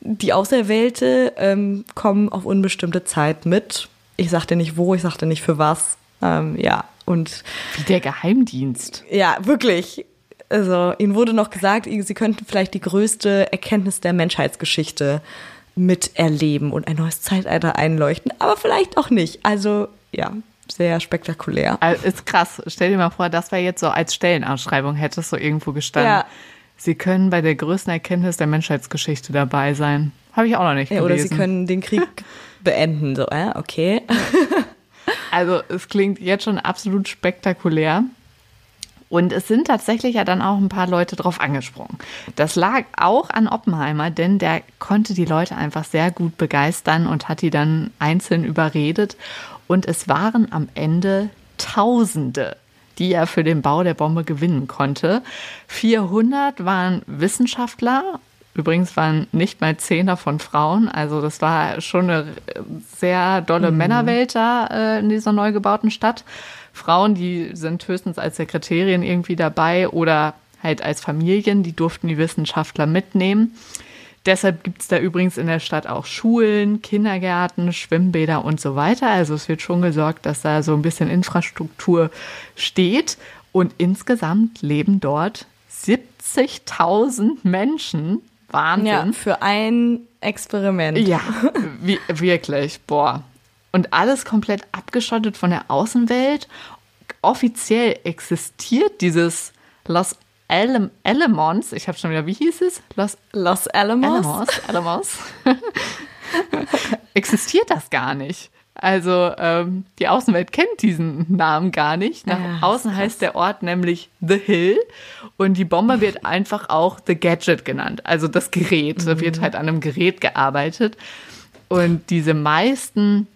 die Auserwählte, ähm, komm auf unbestimmte Zeit mit. Ich sagte nicht wo, ich sagte nicht für was. Ähm, ja, und. Wie der Geheimdienst. Ja, wirklich. Also, ihnen wurde noch gesagt, sie könnten vielleicht die größte Erkenntnis der Menschheitsgeschichte miterleben und ein neues Zeitalter einleuchten, aber vielleicht auch nicht. Also ja, sehr spektakulär. Also, ist krass. Stell dir mal vor, das wäre jetzt so als Stellenausschreibung, hätte es so irgendwo gestanden. Ja. Sie können bei der größten Erkenntnis der Menschheitsgeschichte dabei sein. Habe ich auch noch nicht ja, gelesen. Oder Sie können den Krieg beenden. So, äh, okay. also es klingt jetzt schon absolut spektakulär. Und es sind tatsächlich ja dann auch ein paar Leute drauf angesprungen. Das lag auch an Oppenheimer, denn der konnte die Leute einfach sehr gut begeistern und hat die dann einzeln überredet. Und es waren am Ende Tausende, die er für den Bau der Bombe gewinnen konnte. 400 waren Wissenschaftler Übrigens waren nicht mal zehn davon Frauen. Also das war schon eine sehr dolle mhm. Männerwelt da äh, in dieser neu gebauten Stadt. Frauen, die sind höchstens als Sekretärin irgendwie dabei oder halt als Familien, die durften die Wissenschaftler mitnehmen. Deshalb gibt es da übrigens in der Stadt auch Schulen, Kindergärten, Schwimmbäder und so weiter. Also es wird schon gesorgt, dass da so ein bisschen Infrastruktur steht. Und insgesamt leben dort 70.000 Menschen. Wahnsinn. Ja, für ein Experiment. Ja, wirklich. Boah und alles komplett abgeschottet von der Außenwelt. Offiziell existiert dieses Los Alem Alamos, ich habe schon wieder, wie hieß es? Los, Los Alamos? Alamos, Alamos. existiert das gar nicht. Also ähm, die Außenwelt kennt diesen Namen gar nicht. Nach ja, außen heißt der Ort nämlich The Hill und die Bombe wird einfach auch The Gadget genannt, also das Gerät. Mhm. Da wird halt an einem Gerät gearbeitet. Und diese meisten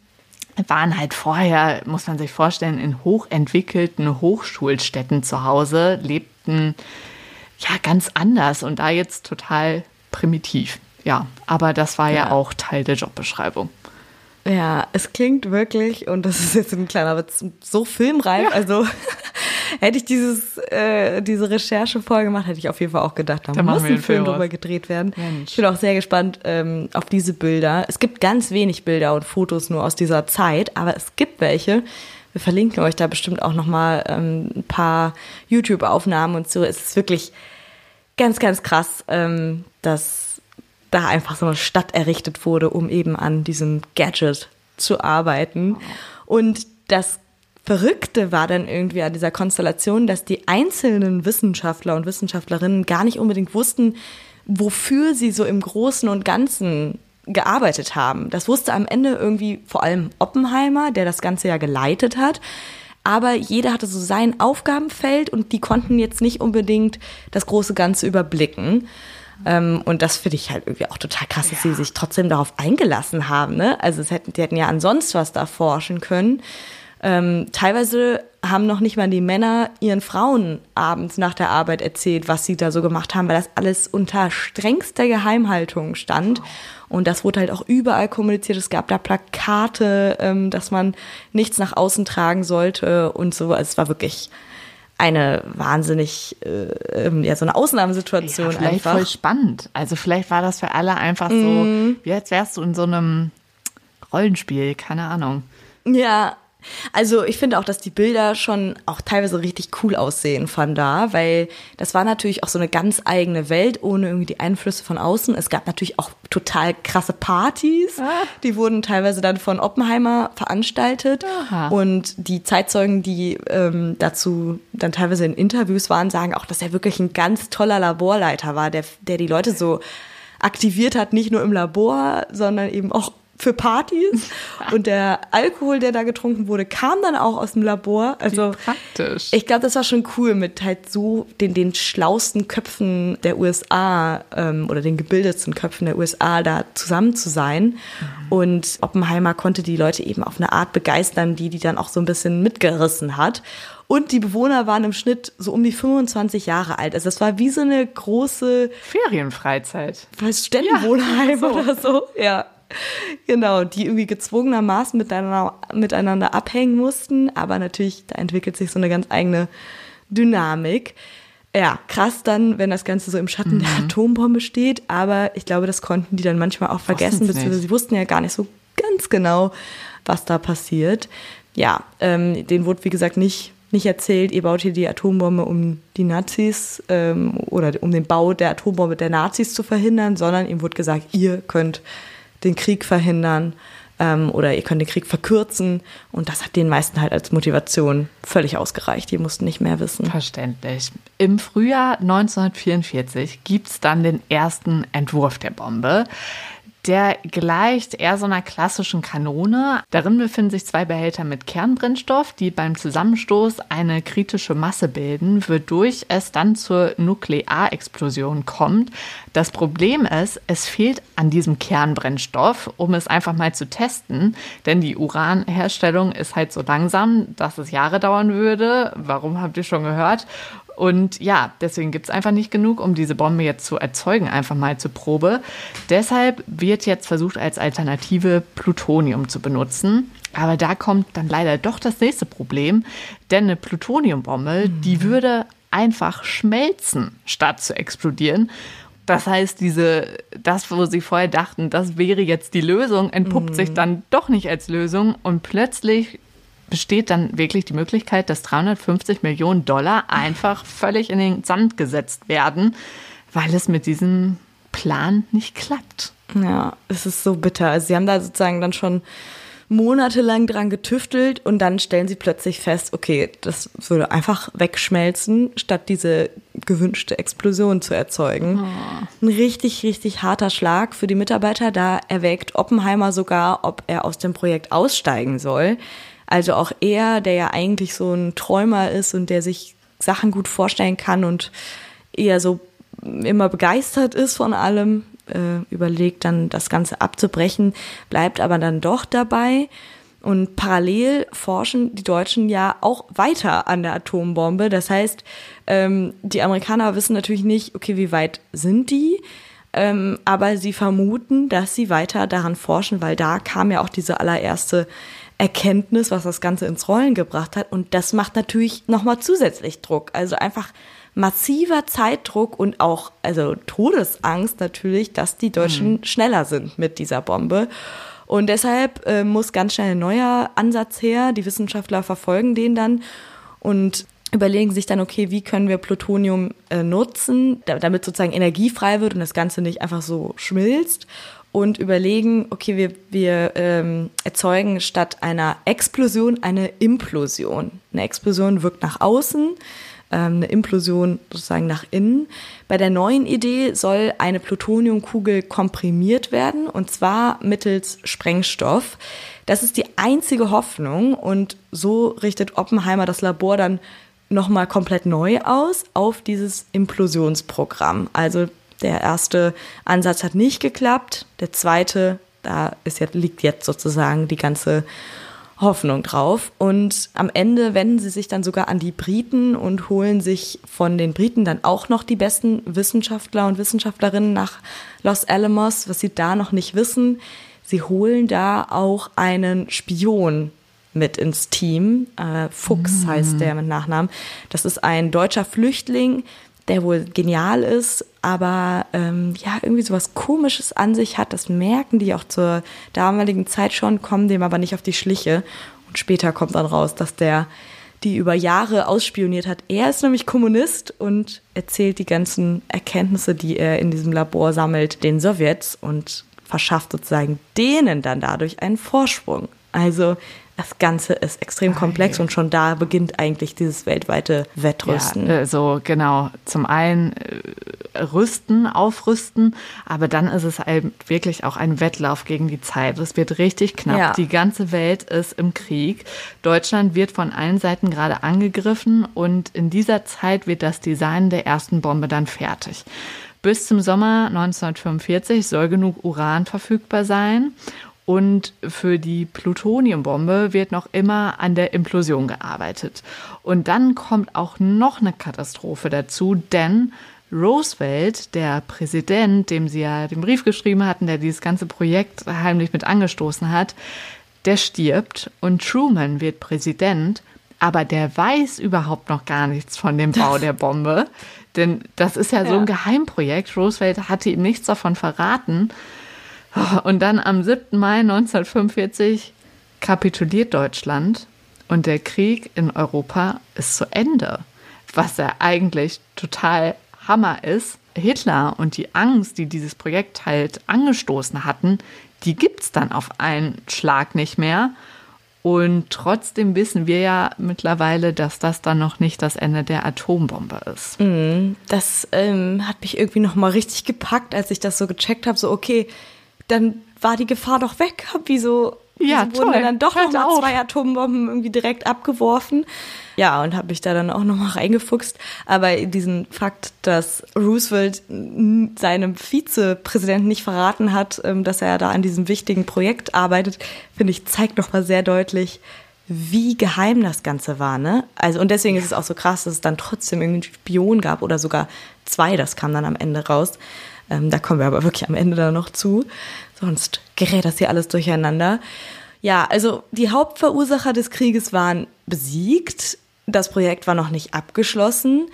waren halt vorher, muss man sich vorstellen, in hochentwickelten Hochschulstädten zu Hause, lebten ja ganz anders und da jetzt total primitiv. Ja, aber das war ja, ja auch Teil der Jobbeschreibung. Ja, es klingt wirklich, und das ist jetzt ein kleiner Witz, so filmreif. Ja. Also hätte ich dieses, äh, diese Recherche vorgemacht, hätte ich auf jeden Fall auch gedacht, da, da muss ein Film drüber gedreht werden. Mensch. Ich bin auch sehr gespannt ähm, auf diese Bilder. Es gibt ganz wenig Bilder und Fotos nur aus dieser Zeit, aber es gibt welche. Wir verlinken euch da bestimmt auch nochmal ähm, ein paar YouTube-Aufnahmen und so. Es ist wirklich ganz, ganz krass, ähm, dass da einfach so eine Stadt errichtet wurde, um eben an diesem Gadget zu arbeiten. Und das Verrückte war dann irgendwie an dieser Konstellation, dass die einzelnen Wissenschaftler und Wissenschaftlerinnen gar nicht unbedingt wussten, wofür sie so im Großen und Ganzen gearbeitet haben. Das wusste am Ende irgendwie vor allem Oppenheimer, der das Ganze ja geleitet hat. Aber jeder hatte so sein Aufgabenfeld und die konnten jetzt nicht unbedingt das große Ganze überblicken. Ähm, und das finde ich halt irgendwie auch total krass, dass ja. sie sich trotzdem darauf eingelassen haben. Ne? Also es hätten, die hätten ja ansonsten was da forschen können. Ähm, teilweise haben noch nicht mal die Männer ihren Frauen abends nach der Arbeit erzählt, was sie da so gemacht haben, weil das alles unter strengster Geheimhaltung stand. Und das wurde halt auch überall kommuniziert. Es gab da Plakate, ähm, dass man nichts nach außen tragen sollte und so. Also es war wirklich eine wahnsinnig, äh, ähm, ja, so eine Ausnahmesituation ja, vielleicht einfach. voll spannend. Also vielleicht war das für alle einfach so, mm. wie als wärst du in so einem Rollenspiel, keine Ahnung. Ja, also ich finde auch, dass die Bilder schon auch teilweise richtig cool aussehen von da, weil das war natürlich auch so eine ganz eigene Welt ohne irgendwie die Einflüsse von außen. Es gab natürlich auch total krasse Partys, ah. die wurden teilweise dann von Oppenheimer veranstaltet Aha. und die Zeitzeugen, die ähm, dazu dann teilweise in Interviews waren, sagen auch, dass er wirklich ein ganz toller Laborleiter war, der, der die Leute so aktiviert hat, nicht nur im Labor, sondern eben auch für Partys und der Alkohol, der da getrunken wurde, kam dann auch aus dem Labor. Also Wie praktisch. Ich glaube, das war schon cool, mit halt so den, den schlausten Köpfen der USA ähm, oder den gebildetsten Köpfen der USA da zusammen zu sein. Mhm. Und Oppenheimer konnte die Leute eben auf eine Art begeistern, die die dann auch so ein bisschen mitgerissen hat. Und die Bewohner waren im Schnitt so um die 25 Jahre alt. Also das war wie so eine große Ferienfreizeit. Was Ständenwohnheim ja, so. oder so. Ja genau, die irgendwie gezwungenermaßen miteinander, miteinander abhängen mussten. Aber natürlich, da entwickelt sich so eine ganz eigene Dynamik. Ja, krass dann, wenn das Ganze so im Schatten mhm. der Atombombe steht. Aber ich glaube, das konnten die dann manchmal auch vergessen, beziehungsweise sie wussten ja gar nicht so ganz genau, was da passiert. Ja, ähm, denen wurde, wie gesagt, nicht, nicht erzählt, ihr baut hier die Atombombe, um die Nazis ähm, oder um den Bau der Atombombe der Nazis zu verhindern, sondern ihm wurde gesagt, ihr könnt den Krieg verhindern ähm, oder ihr könnt den Krieg verkürzen. Und das hat den meisten halt als Motivation völlig ausgereicht. Die mussten nicht mehr wissen. Verständlich. Im Frühjahr 1944 gibt es dann den ersten Entwurf der Bombe. Der gleicht eher so einer klassischen Kanone. Darin befinden sich zwei Behälter mit Kernbrennstoff, die beim Zusammenstoß eine kritische Masse bilden, wodurch es dann zur Nuklearexplosion kommt. Das Problem ist, es fehlt an diesem Kernbrennstoff, um es einfach mal zu testen, denn die Uranherstellung ist halt so langsam, dass es Jahre dauern würde. Warum habt ihr schon gehört? Und ja, deswegen gibt es einfach nicht genug, um diese Bombe jetzt zu erzeugen, einfach mal zur Probe. Deshalb wird jetzt versucht, als Alternative Plutonium zu benutzen. Aber da kommt dann leider doch das nächste Problem, denn eine Plutoniumbombe, mhm. die würde einfach schmelzen, statt zu explodieren. Das heißt, diese, das, wo sie vorher dachten, das wäre jetzt die Lösung, entpuppt mhm. sich dann doch nicht als Lösung und plötzlich besteht dann wirklich die Möglichkeit, dass 350 Millionen Dollar einfach völlig in den Sand gesetzt werden, weil es mit diesem Plan nicht klappt. Ja, es ist so bitter. Also sie haben da sozusagen dann schon monatelang dran getüftelt und dann stellen sie plötzlich fest, okay, das würde einfach wegschmelzen, statt diese gewünschte Explosion zu erzeugen. Oh. Ein richtig, richtig harter Schlag für die Mitarbeiter. Da erwägt Oppenheimer sogar, ob er aus dem Projekt aussteigen soll. Also auch er, der ja eigentlich so ein Träumer ist und der sich Sachen gut vorstellen kann und eher so immer begeistert ist von allem, äh, überlegt dann das Ganze abzubrechen, bleibt aber dann doch dabei. Und parallel forschen die Deutschen ja auch weiter an der Atombombe. Das heißt, ähm, die Amerikaner wissen natürlich nicht, okay, wie weit sind die? Ähm, aber sie vermuten, dass sie weiter daran forschen, weil da kam ja auch diese allererste Erkenntnis, was das Ganze ins Rollen gebracht hat. Und das macht natürlich nochmal zusätzlich Druck. Also einfach massiver Zeitdruck und auch, also Todesangst natürlich, dass die Deutschen mhm. schneller sind mit dieser Bombe. Und deshalb äh, muss ganz schnell ein neuer Ansatz her. Die Wissenschaftler verfolgen den dann und überlegen sich dann, okay, wie können wir Plutonium äh, nutzen, damit sozusagen Energie frei wird und das Ganze nicht einfach so schmilzt und überlegen, okay, wir, wir ähm, erzeugen statt einer Explosion eine Implosion. Eine Explosion wirkt nach außen, ähm, eine Implosion sozusagen nach innen. Bei der neuen Idee soll eine Plutoniumkugel komprimiert werden und zwar mittels Sprengstoff. Das ist die einzige Hoffnung und so richtet Oppenheimer das Labor dann nochmal komplett neu aus auf dieses Implosionsprogramm. Also der erste Ansatz hat nicht geklappt. Der zweite, da ist jetzt, liegt jetzt sozusagen die ganze Hoffnung drauf. Und am Ende wenden sie sich dann sogar an die Briten und holen sich von den Briten dann auch noch die besten Wissenschaftler und Wissenschaftlerinnen nach Los Alamos, was sie da noch nicht wissen. Sie holen da auch einen Spion mit ins Team. Äh, Fuchs mm. heißt der mit Nachnamen. Das ist ein deutscher Flüchtling, der wohl genial ist, aber ähm, ja, irgendwie so was Komisches an sich hat. Das merken die auch zur damaligen Zeit schon, kommen dem aber nicht auf die Schliche. Und später kommt dann raus, dass der die über Jahre ausspioniert hat. Er ist nämlich Kommunist und erzählt die ganzen Erkenntnisse, die er in diesem Labor sammelt, den Sowjets und verschafft sozusagen denen dann dadurch einen Vorsprung. Also das Ganze ist extrem komplex und schon da beginnt eigentlich dieses weltweite Wettrüsten. Ja, so genau. Zum einen äh, rüsten, aufrüsten, aber dann ist es halt wirklich auch ein Wettlauf gegen die Zeit. Es wird richtig knapp. Ja. Die ganze Welt ist im Krieg. Deutschland wird von allen Seiten gerade angegriffen und in dieser Zeit wird das Design der ersten Bombe dann fertig. Bis zum Sommer 1945 soll genug Uran verfügbar sein und für die Plutoniumbombe wird noch immer an der Implosion gearbeitet. Und dann kommt auch noch eine Katastrophe dazu, denn Roosevelt, der Präsident, dem sie ja den Brief geschrieben hatten, der dieses ganze Projekt heimlich mit angestoßen hat, der stirbt und Truman wird Präsident, aber der weiß überhaupt noch gar nichts von dem Bau der Bombe. Denn das ist ja, ja. so ein Geheimprojekt. Roosevelt hatte ihm nichts davon verraten. Und dann am 7. Mai 1945 kapituliert Deutschland und der Krieg in Europa ist zu Ende. Was ja eigentlich total Hammer ist. Hitler und die Angst, die dieses Projekt halt angestoßen hatten, die gibt es dann auf einen Schlag nicht mehr. Und trotzdem wissen wir ja mittlerweile, dass das dann noch nicht das Ende der Atombombe ist. Mhm. Das ähm, hat mich irgendwie noch mal richtig gepackt, als ich das so gecheckt habe. So, okay, dann war die Gefahr doch weg. Wieso, ja, wieso wurden dann doch noch mal zwei Atombomben irgendwie direkt abgeworfen? Ja, und habe mich da dann auch noch mal reingefuchst. Aber diesen Fakt, dass Roosevelt seinem Vizepräsidenten nicht verraten hat, ähm, dass er da an diesem wichtigen Projekt arbeitet, finde ich, zeigt noch mal sehr deutlich, wie geheim das Ganze war, ne? Also, und deswegen ist es auch so krass, dass es dann trotzdem irgendwie einen Spion gab oder sogar zwei, das kam dann am Ende raus. Ähm, da kommen wir aber wirklich am Ende dann noch zu. Sonst gerät das hier alles durcheinander. Ja, also die Hauptverursacher des Krieges waren besiegt. Das Projekt war noch nicht abgeschlossen,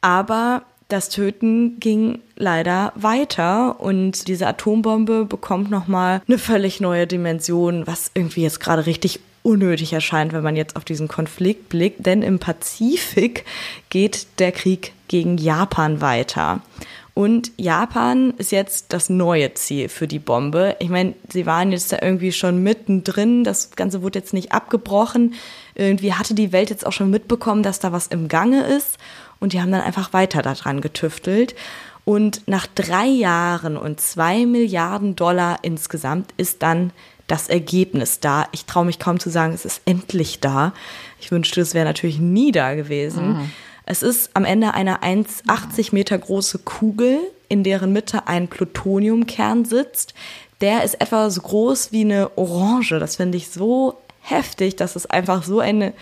aber das Töten ging leider weiter und diese Atombombe bekommt nochmal eine völlig neue Dimension, was irgendwie jetzt gerade richtig unnötig erscheint, wenn man jetzt auf diesen Konflikt blickt, denn im Pazifik geht der Krieg gegen Japan weiter. Und Japan ist jetzt das neue Ziel für die Bombe. Ich meine, sie waren jetzt da irgendwie schon mittendrin. Das Ganze wurde jetzt nicht abgebrochen. Irgendwie hatte die Welt jetzt auch schon mitbekommen, dass da was im Gange ist. Und die haben dann einfach weiter daran getüftelt. Und nach drei Jahren und zwei Milliarden Dollar insgesamt ist dann das Ergebnis da. Ich traue mich kaum zu sagen, es ist endlich da. Ich wünschte, es wäre natürlich nie da gewesen. Mhm. Es ist am Ende eine 1,80 Meter große Kugel, in deren Mitte ein Plutoniumkern sitzt. Der ist etwa so groß wie eine Orange. Das finde ich so heftig, dass es einfach so eine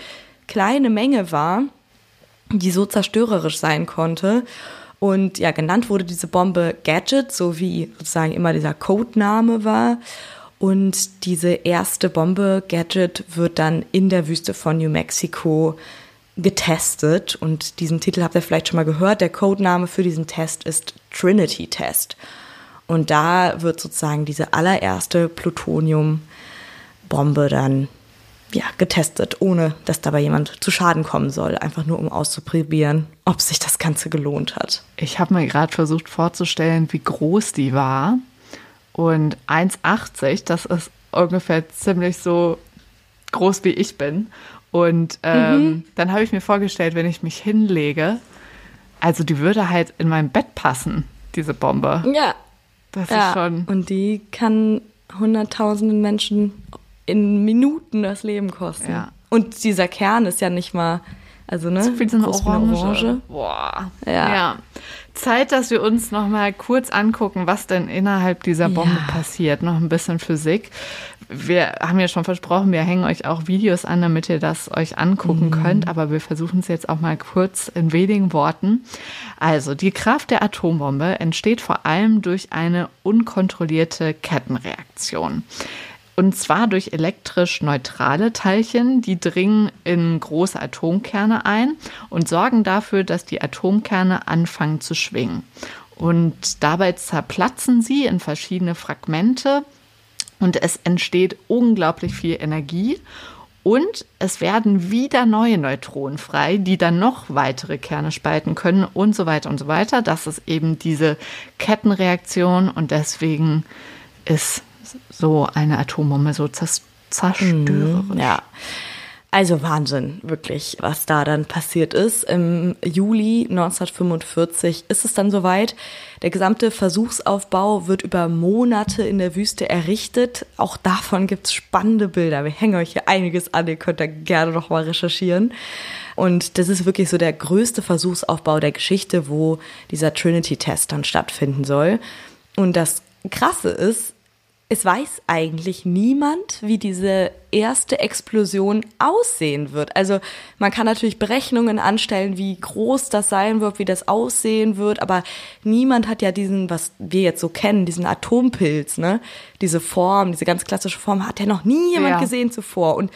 kleine Menge war, die so zerstörerisch sein konnte. Und ja, genannt wurde diese Bombe Gadget, so wie sozusagen immer dieser Codename war. Und diese erste Bombe Gadget wird dann in der Wüste von New Mexico getestet und diesen Titel habt ihr vielleicht schon mal gehört. Der Codename für diesen Test ist Trinity Test. Und da wird sozusagen diese allererste Plutoniumbombe dann ja, getestet, ohne dass dabei jemand zu Schaden kommen soll, einfach nur um auszuprobieren, ob sich das Ganze gelohnt hat. Ich habe mir gerade versucht vorzustellen, wie groß die war. Und 1,80, das ist ungefähr ziemlich so groß wie ich bin. Und ähm, mhm. dann habe ich mir vorgestellt, wenn ich mich hinlege, also die würde halt in mein Bett passen, diese Bombe. Ja. Das ja. ist schon. Und die kann hunderttausenden Menschen in Minuten das Leben kosten. Ja. Und dieser Kern ist ja nicht mal Also, ne? So viel so eine Orange. Orange. Boah. Ja. ja. Zeit, dass wir uns noch mal kurz angucken, was denn innerhalb dieser Bombe ja. passiert. Noch ein bisschen Physik. Wir haben ja schon versprochen, wir hängen euch auch Videos an, damit ihr das euch angucken mhm. könnt. Aber wir versuchen es jetzt auch mal kurz in wenigen Worten. Also, die Kraft der Atombombe entsteht vor allem durch eine unkontrollierte Kettenreaktion. Und zwar durch elektrisch neutrale Teilchen, die dringen in große Atomkerne ein und sorgen dafür, dass die Atomkerne anfangen zu schwingen. Und dabei zerplatzen sie in verschiedene Fragmente und es entsteht unglaublich viel Energie. Und es werden wieder neue Neutronen frei, die dann noch weitere Kerne spalten können und so weiter und so weiter. Das ist eben diese Kettenreaktion und deswegen ist so eine Atombombe so zerstörerisch. Mhm, ja. Also Wahnsinn, wirklich, was da dann passiert ist. Im Juli 1945 ist es dann soweit. Der gesamte Versuchsaufbau wird über Monate in der Wüste errichtet. Auch davon gibt's spannende Bilder. Wir hängen euch hier einiges an, ihr könnt da gerne noch mal recherchieren. Und das ist wirklich so der größte Versuchsaufbau der Geschichte, wo dieser Trinity-Test dann stattfinden soll. Und das Krasse ist, es weiß eigentlich niemand, wie diese erste Explosion aussehen wird. Also man kann natürlich Berechnungen anstellen, wie groß das sein wird, wie das aussehen wird, aber niemand hat ja diesen, was wir jetzt so kennen, diesen Atompilz, ne? Diese Form, diese ganz klassische Form hat ja noch nie jemand ja. gesehen zuvor. Und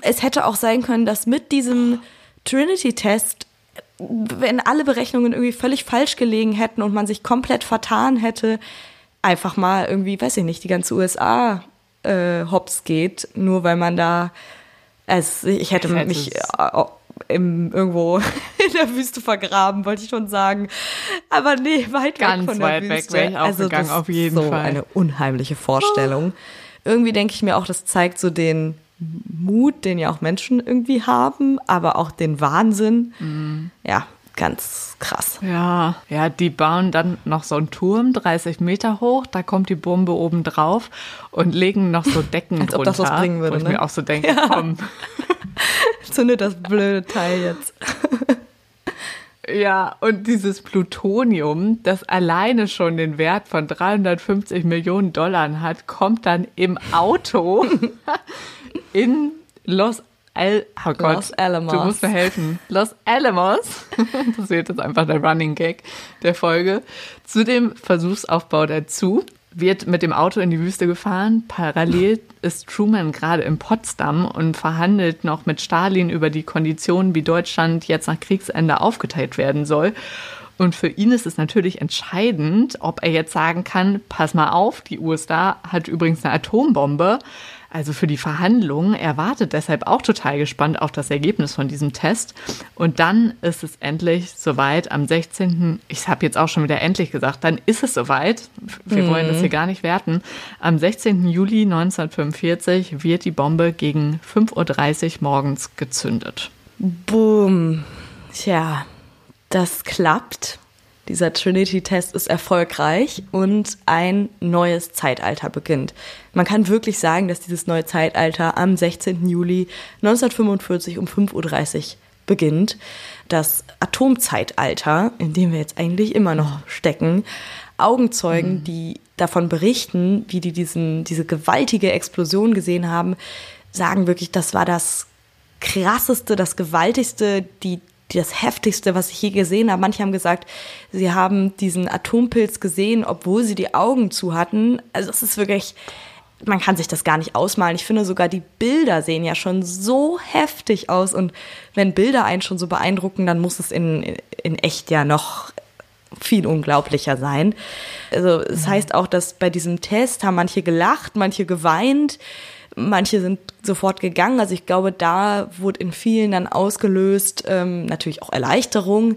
es hätte auch sein können, dass mit diesem Trinity-Test wenn alle Berechnungen irgendwie völlig falsch gelegen hätten und man sich komplett vertan hätte, einfach mal irgendwie, weiß ich nicht, die ganze USA äh, hops geht, nur weil man da, also ich hätte ich mich äh, im, irgendwo in der Wüste vergraben, wollte ich schon sagen. Aber nee, weit Ganz weg von der weit Wüste. weg wäre ich auch also gegangen, auf jeden so Fall. eine unheimliche Vorstellung. Oh. Irgendwie denke ich mir auch, das zeigt so den Mut, den ja auch Menschen irgendwie haben, aber auch den Wahnsinn. Mhm. Ja, ganz krass. Ja, ja, die bauen dann noch so einen Turm, 30 Meter hoch, da kommt die Bombe oben drauf und legen noch so Decken Als ob runter, das was bringen würde, wo ich ne? mir auch so denke, ja. komm. Zündet das blöde Teil jetzt. Ja, und dieses Plutonium, das alleine schon den Wert von 350 Millionen Dollar hat, kommt dann im Auto in Los Al oh Gott, Los Alamos. Du musst mir helfen. Los Alamos. das wird jetzt einfach der Running Gag der Folge. Zu dem Versuchsaufbau dazu wird mit dem Auto in die Wüste gefahren. Parallel ist Truman gerade in Potsdam und verhandelt noch mit Stalin über die Konditionen, wie Deutschland jetzt nach Kriegsende aufgeteilt werden soll. Und für ihn ist es natürlich entscheidend, ob er jetzt sagen kann, pass mal auf, die USA hat übrigens eine Atombombe also für die Verhandlungen. Er wartet deshalb auch total gespannt auf das Ergebnis von diesem Test. Und dann ist es endlich soweit am 16. Ich habe jetzt auch schon wieder endlich gesagt, dann ist es soweit. Wir mhm. wollen das hier gar nicht werten. Am 16. Juli 1945 wird die Bombe gegen 5.30 Uhr morgens gezündet. Boom. Tja, das klappt. Dieser Trinity-Test ist erfolgreich und ein neues Zeitalter beginnt. Man kann wirklich sagen, dass dieses neue Zeitalter am 16. Juli 1945 um 5.30 Uhr beginnt. Das Atomzeitalter, in dem wir jetzt eigentlich immer noch stecken. Augenzeugen, mhm. die davon berichten, wie die diesen, diese gewaltige Explosion gesehen haben, sagen wirklich, das war das krasseste, das gewaltigste, die das heftigste, was ich je gesehen habe. Manche haben gesagt, sie haben diesen Atompilz gesehen, obwohl sie die Augen zu hatten. Also es ist wirklich, man kann sich das gar nicht ausmalen. Ich finde sogar die Bilder sehen ja schon so heftig aus und wenn Bilder einen schon so beeindrucken, dann muss es in, in echt ja noch viel unglaublicher sein. Also es mhm. heißt auch, dass bei diesem Test haben manche gelacht, manche geweint. Manche sind sofort gegangen. Also ich glaube, da wurde in vielen dann ausgelöst, ähm, natürlich auch Erleichterung,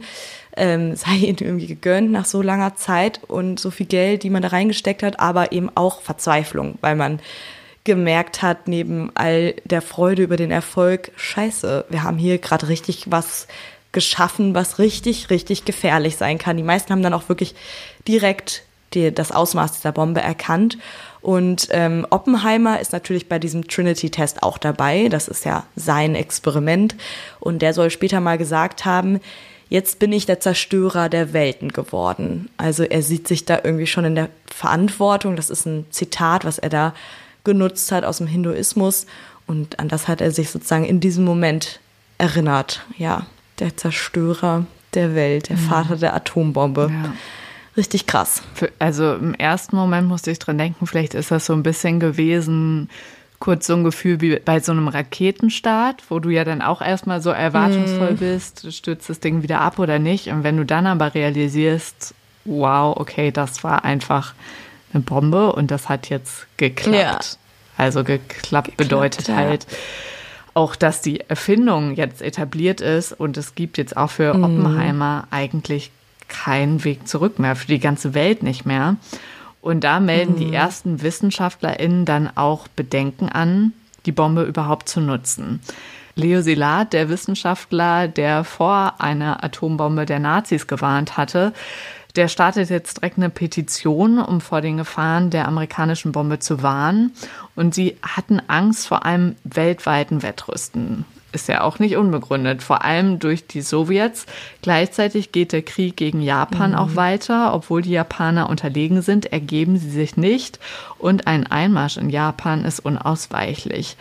ähm, sei ihnen irgendwie gegönnt nach so langer Zeit und so viel Geld, die man da reingesteckt hat, aber eben auch Verzweiflung, weil man gemerkt hat, neben all der Freude über den Erfolg, scheiße, wir haben hier gerade richtig was geschaffen, was richtig, richtig gefährlich sein kann. Die meisten haben dann auch wirklich direkt die, das Ausmaß dieser Bombe erkannt Und ähm, Oppenheimer ist natürlich bei diesem Trinity-Test auch dabei. Das ist ja sein Experiment. Und der soll später mal gesagt haben, jetzt bin ich der Zerstörer der Welten geworden. Also er sieht sich da irgendwie schon in der Verantwortung. Das ist ein Zitat, was er da genutzt hat aus dem Hinduismus. Und an das hat er sich sozusagen in diesem Moment erinnert. Ja, der Zerstörer der Welt, der mhm. Vater der Atombombe. Ja. Richtig krass. Also im ersten Moment musste ich dran denken, vielleicht ist das so ein bisschen gewesen, kurz so ein Gefühl wie bei so einem Raketenstart, wo du ja dann auch erstmal so erwartungsvoll mm. bist, stürzt das Ding wieder ab oder nicht. Und wenn du dann aber realisierst, wow, okay, das war einfach eine Bombe und das hat jetzt geklappt. Ja. Also geklappt, geklappt bedeutet ja. halt auch, dass die Erfindung jetzt etabliert ist und es gibt jetzt auch für mm. Oppenheimer eigentlich keinen Weg zurück mehr, für die ganze Welt nicht mehr. Und da melden mhm. die ersten WissenschaftlerInnen dann auch Bedenken an, die Bombe überhaupt zu nutzen. Leo Szilard, der Wissenschaftler, der vor einer Atombombe der Nazis gewarnt hatte, der startet jetzt direkt eine Petition, um vor den Gefahren der amerikanischen Bombe zu warnen. Und sie hatten Angst vor einem weltweiten Wettrüsten ist ja auch nicht unbegründet, vor allem durch die Sowjets. Gleichzeitig geht der Krieg gegen Japan mhm. auch weiter. Obwohl die Japaner unterlegen sind, ergeben sie sich nicht und ein Einmarsch in Japan ist unausweichlich.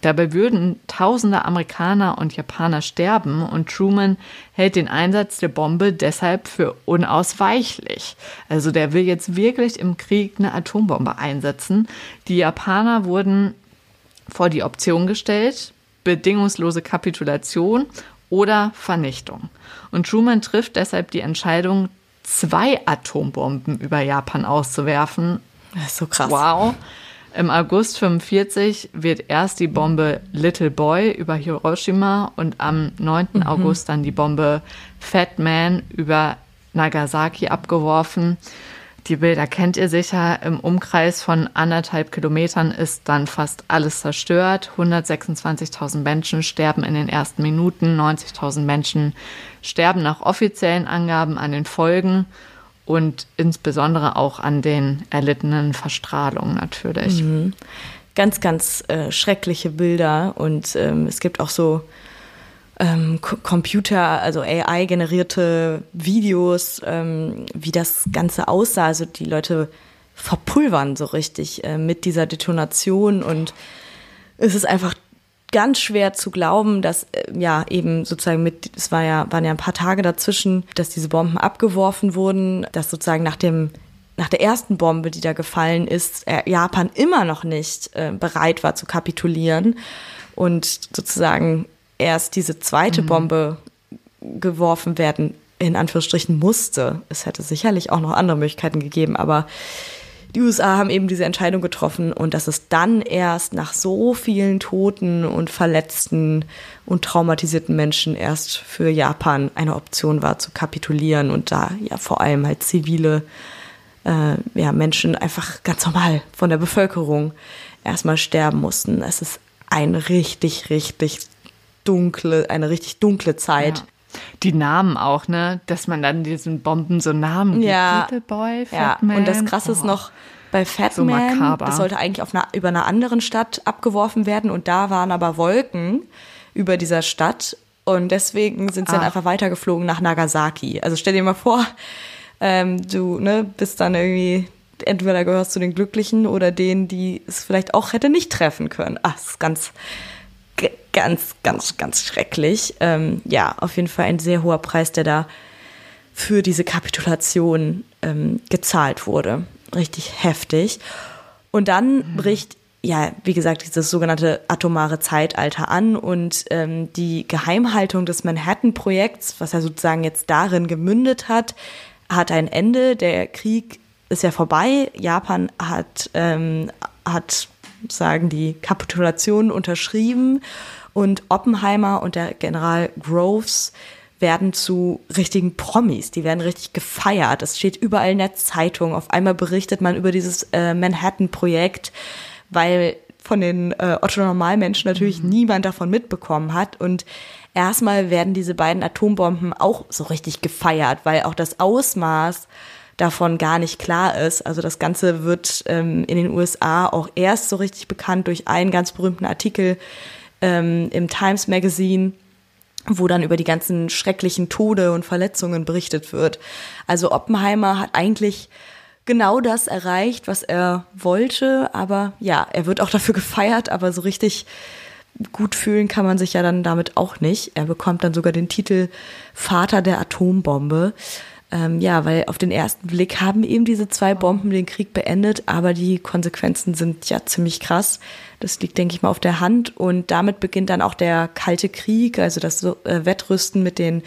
Dabei würden tausende Amerikaner und Japaner sterben und Truman hält den Einsatz der Bombe deshalb für unausweichlich. Also der will jetzt wirklich im Krieg eine Atombombe einsetzen. Die Japaner wurden vor die Option gestellt, bedingungslose Kapitulation oder Vernichtung. Und Truman trifft deshalb die Entscheidung, zwei Atombomben über Japan auszuwerfen. Das ist so krass. Wow. Im August 45 wird erst die Bombe Little Boy über Hiroshima und am 9. Mhm. August dann die Bombe Fat Man über Nagasaki abgeworfen. Die Bilder kennt ihr sicher. Im Umkreis von anderthalb Kilometern ist dann fast alles zerstört. 126.000 Menschen sterben in den ersten Minuten. 90.000 Menschen sterben nach offiziellen Angaben an den Folgen und insbesondere auch an den erlittenen Verstrahlungen natürlich. Mhm. Ganz, ganz äh, schreckliche Bilder und ähm, es gibt auch so ähm, Computer, also AI-generierte Videos, ähm, wie das Ganze aussah. Also die Leute verpulvern so richtig äh, mit dieser Detonation und es ist einfach ganz schwer zu glauben, dass äh, ja eben sozusagen mit, es war ja, waren ja ein paar Tage dazwischen, dass diese Bomben abgeworfen wurden, dass sozusagen nach dem nach der ersten Bombe, die da gefallen ist, äh, Japan immer noch nicht äh, bereit war zu kapitulieren und sozusagen erst diese zweite mhm. Bombe geworfen werden, in Anführungsstrichen musste. Es hätte sicherlich auch noch andere Möglichkeiten gegeben, aber die USA haben eben diese Entscheidung getroffen und dass es dann erst nach so vielen Toten und Verletzten und traumatisierten Menschen erst für Japan eine Option war zu kapitulieren und da ja vor allem halt zivile äh, ja, Menschen einfach ganz normal von der Bevölkerung erstmal sterben mussten. Es ist ein richtig, richtig dunkle, eine richtig dunkle Zeit. Ja. Die Namen auch, ne? Dass man dann diesen Bomben so Namen gibt. Ja. Little Boy, Fat ja. Und das Krasse oh. ist noch, bei Fat so Man, makaber. das sollte eigentlich auf einer, über einer anderen Stadt abgeworfen werden und da waren aber Wolken über dieser Stadt und deswegen sind sie Ach. dann einfach weitergeflogen nach Nagasaki. Also stell dir mal vor, ähm, du ne, bist dann irgendwie entweder gehörst zu den Glücklichen oder denen, die es vielleicht auch hätte nicht treffen können. Ach, das ist ganz, ganz, ganz, ganz schrecklich. Ähm, ja, auf jeden Fall ein sehr hoher Preis, der da für diese Kapitulation ähm, gezahlt wurde. Richtig heftig. Und dann mhm. bricht, ja, wie gesagt, dieses sogenannte atomare Zeitalter an und ähm, die Geheimhaltung des Manhattan-Projekts, was ja sozusagen jetzt darin gemündet hat, hat ein Ende. Der Krieg ist ja vorbei. Japan hat, ähm, hat sagen die Kapitulation unterschrieben und Oppenheimer und der General Groves werden zu richtigen Promis. Die werden richtig gefeiert. Es steht überall in der Zeitung. Auf einmal berichtet man über dieses äh, Manhattan-Projekt, weil von den äh, Otto-Normalmenschen natürlich mhm. niemand davon mitbekommen hat. Und erstmal werden diese beiden Atombomben auch so richtig gefeiert, weil auch das Ausmaß davon gar nicht klar ist. Also das Ganze wird ähm, in den USA auch erst so richtig bekannt durch einen ganz berühmten Artikel ähm, im Times Magazine wo dann über die ganzen schrecklichen Tode und Verletzungen berichtet wird. Also Oppenheimer hat eigentlich genau das erreicht, was er wollte, aber ja, er wird auch dafür gefeiert, aber so richtig gut fühlen kann man sich ja dann damit auch nicht. Er bekommt dann sogar den Titel Vater der Atombombe. Ähm, ja, weil auf den ersten Blick haben eben diese zwei Bomben den Krieg beendet, aber die Konsequenzen sind ja ziemlich krass. Das liegt, denke ich mal, auf der Hand. Und damit beginnt dann auch der Kalte Krieg, also das äh, Wettrüsten mit den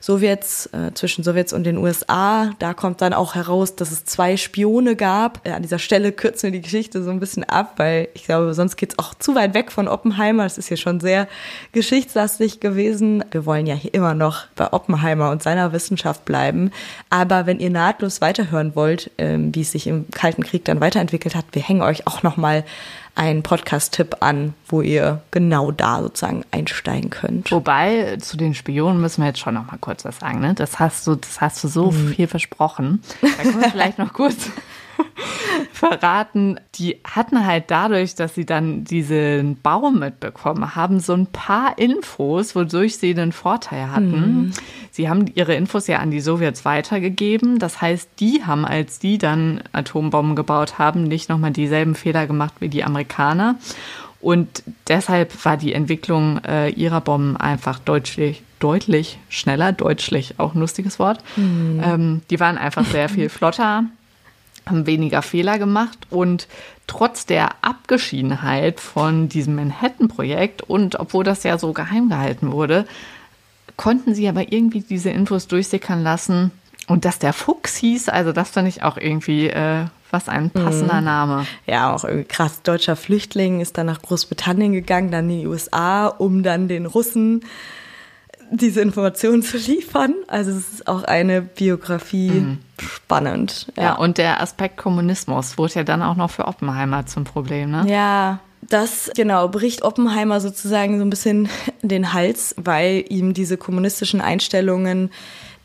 Sowjets, äh, zwischen Sowjets und den USA. Da kommt dann auch heraus, dass es zwei Spione gab. Äh, an dieser Stelle kürzen wir die Geschichte so ein bisschen ab, weil ich glaube, sonst geht's auch zu weit weg von Oppenheimer. Das ist hier schon sehr geschichtslastig gewesen. Wir wollen ja hier immer noch bei Oppenheimer und seiner Wissenschaft bleiben. Aber wenn ihr nahtlos weiterhören wollt, ähm, wie es sich im Kalten Krieg dann weiterentwickelt hat, wir hängen euch auch noch mal einen Podcast-Tipp an, wo ihr genau da sozusagen einsteigen könnt. Wobei, zu den Spionen müssen wir jetzt schon noch mal kurz was sagen. Ne? Das hast du, das hast du so mhm. viel versprochen. Da können wir vielleicht noch kurz verraten, die hatten halt dadurch, dass sie dann diesen Baum mitbekommen haben, so ein paar Infos, wodurch sie den Vorteil hatten. Mhm. Sie haben ihre Infos ja an die Sowjets weitergegeben. Das heißt, die haben, als die dann Atombomben gebaut haben, nicht nochmal dieselben Fehler gemacht wie die Amerikaner. Und deshalb war die Entwicklung äh, ihrer Bomben einfach deutlich, deutlich schneller, deutlich auch ein lustiges Wort. Mhm. Ähm, die waren einfach sehr viel flotter haben weniger Fehler gemacht und trotz der Abgeschiedenheit von diesem Manhattan-Projekt und obwohl das ja so geheim gehalten wurde, konnten sie aber irgendwie diese Infos durchsickern lassen. Und dass der Fuchs hieß, also das fand ich auch irgendwie äh, was ein passender mhm. Name. Ja, auch irgendwie krass. Deutscher Flüchtling ist dann nach Großbritannien gegangen, dann in die USA, um dann den Russen diese Informationen zu liefern. Also es ist auch eine Biografie mhm. spannend. Ja. ja. und der Aspekt Kommunismus wurde ja dann auch noch für Oppenheimer zum Problem, ne? Ja, das genau bricht Oppenheimer sozusagen so ein bisschen den Hals, weil ihm diese kommunistischen Einstellungen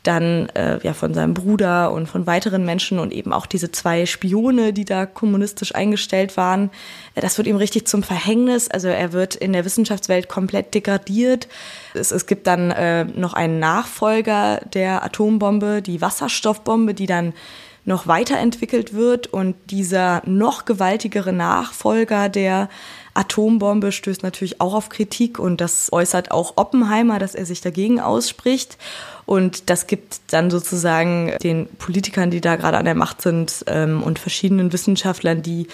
dann äh, ja von seinem Bruder und von weiteren Menschen und eben auch diese zwei Spione, die da kommunistisch eingestellt waren, das wird ihm richtig zum Verhängnis. Also er wird in der Wissenschaftswelt komplett degradiert. Es, es gibt dann äh, noch einen Nachfolger der Atombombe, die Wasserstoffbombe, die dann noch weiterentwickelt wird und dieser noch gewaltigere Nachfolger der Atombombe stößt natürlich auch auf Kritik und das äußert auch Oppenheimer, dass er sich dagegen ausspricht. Und das gibt dann sozusagen den Politikern, die da gerade an der Macht sind ähm, und verschiedenen Wissenschaftlern, die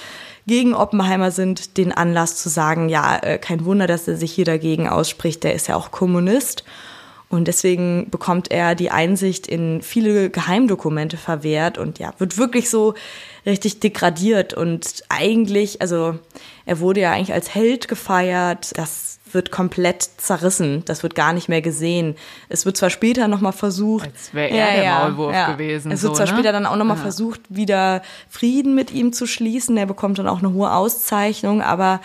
gegen Oppenheimer sind, den Anlass zu sagen, ja, äh, kein Wunder, dass er sich hier dagegen ausspricht, der ist ja auch Kommunist. Und deswegen bekommt er die Einsicht in viele Geheimdokumente verwehrt und ja, wird wirklich so richtig degradiert und eigentlich, also er wurde ja eigentlich als Held gefeiert. Das wird komplett zerrissen. Das wird gar nicht mehr gesehen. Es wird zwar später nochmal versucht. Als wäre er ja, der Maulwurf ja. gewesen. Es wird so, zwar ne? später dann auch nochmal ja. versucht, wieder Frieden mit ihm zu schließen. Er bekommt dann auch eine hohe Auszeichnung, aber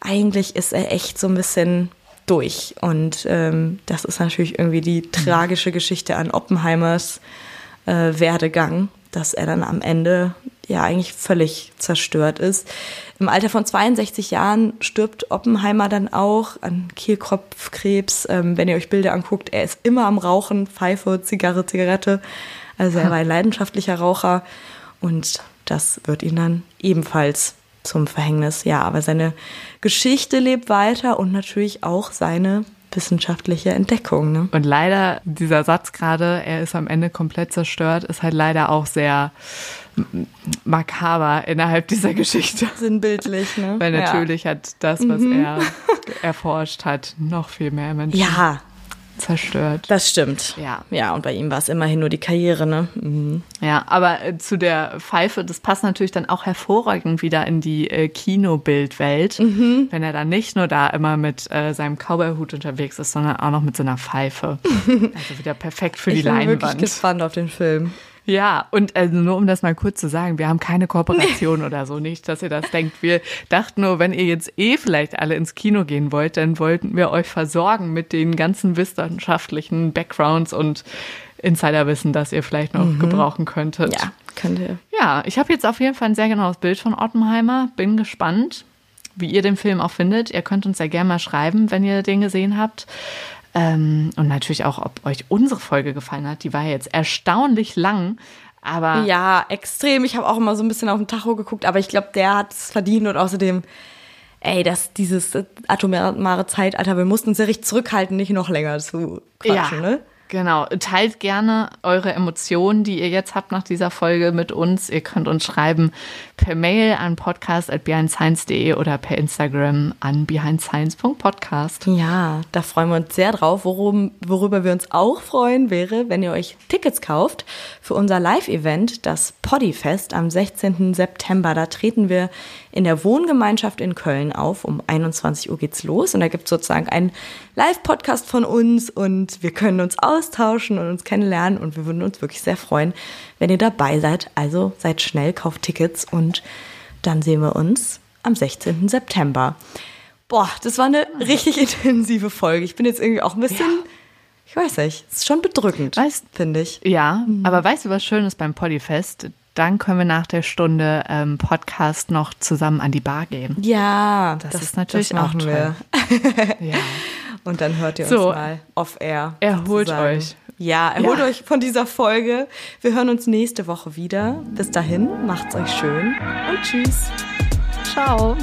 eigentlich ist er echt so ein bisschen durch. Und ähm, das ist natürlich irgendwie die mhm. tragische Geschichte an Oppenheimers äh, Werdegang, dass er dann am Ende ja eigentlich völlig zerstört ist. Im Alter von 62 Jahren stirbt Oppenheimer dann auch an Kehlkopfkrebs. Ähm, wenn ihr euch Bilder anguckt, er ist immer am Rauchen, Pfeife, Zigarre, Zigarette. Also er war ein leidenschaftlicher Raucher und das wird ihn dann ebenfalls zum Verhängnis. Ja, aber seine Geschichte lebt weiter und natürlich auch seine wissenschaftliche Entdeckung. Ne? Und leider, dieser Satz gerade, er ist am Ende komplett zerstört, ist halt leider auch sehr makaber innerhalb dieser Geschichte. Sinnbildlich, ne? Weil natürlich ja. hat das, was mhm. er erforscht hat, noch viel mehr Menschen. Ja, zerstört. Das stimmt. Ja. Ja, und bei ihm war es immerhin nur die Karriere, ne? Mhm. Ja, aber äh, zu der Pfeife, das passt natürlich dann auch hervorragend wieder in die äh, Kinobildwelt, mhm. wenn er dann nicht nur da immer mit äh, seinem Cowboyhut unterwegs ist, sondern auch noch mit so einer Pfeife. also wieder perfekt für die ich Leinwand. Ich bin wirklich gespannt auf den Film. Ja, und also nur um das mal kurz zu sagen, wir haben keine Kooperation nee. oder so, nicht, dass ihr das denkt. Wir dachten nur, wenn ihr jetzt eh vielleicht alle ins Kino gehen wollt, dann wollten wir euch versorgen mit den ganzen wissenschaftlichen Backgrounds und Insiderwissen, das ihr vielleicht noch mhm. gebrauchen könntet. Ja, könnt ihr. Ja, ich habe jetzt auf jeden Fall ein sehr genaues Bild von Oppenheimer. Bin gespannt, wie ihr den Film auch findet. Ihr könnt uns ja gerne mal schreiben, wenn ihr den gesehen habt. Ähm, und natürlich auch, ob euch unsere Folge gefallen hat. Die war ja jetzt erstaunlich lang. Aber ja, extrem. Ich habe auch immer so ein bisschen auf den Tacho geguckt, aber ich glaube, der hat es verdient und außerdem, ey, dass dieses atomare Zeitalter, wir mussten uns ja richtig zurückhalten, nicht noch länger zu quatschen, ja. ne? Genau, teilt gerne eure Emotionen, die ihr jetzt habt nach dieser Folge mit uns. Ihr könnt uns schreiben per Mail an podcast.behindscience.de oder per Instagram an behindscience.podcast. Ja, da freuen wir uns sehr drauf. Worum, worüber wir uns auch freuen wäre, wenn ihr euch Tickets kauft für unser Live-Event, das Poddyfest am 16. September. Da treten wir in der Wohngemeinschaft in Köln auf. Um 21 Uhr geht's los und da gibt's sozusagen einen Live-Podcast von uns und wir können uns austauschen und uns kennenlernen und wir würden uns wirklich sehr freuen, wenn ihr dabei seid. Also seid schnell, kauft Tickets und dann sehen wir uns am 16. September. Boah, das war eine richtig intensive Folge. Ich bin jetzt irgendwie auch ein bisschen, ja. ich weiß nicht, es ist schon bedrückend, finde ich. Ja, mhm. aber weißt du, was schön ist beim Poddyfest? Dann können wir nach der Stunde ähm, Podcast noch zusammen an die Bar gehen. Ja, das, das ist natürlich das auch toll. Ja. Und dann hört ihr so, uns mal off-air. Erholt sozusagen. euch. Ja, erholt ja. euch von dieser Folge. Wir hören uns nächste Woche wieder. Bis dahin, macht's euch schön und tschüss. Ciao.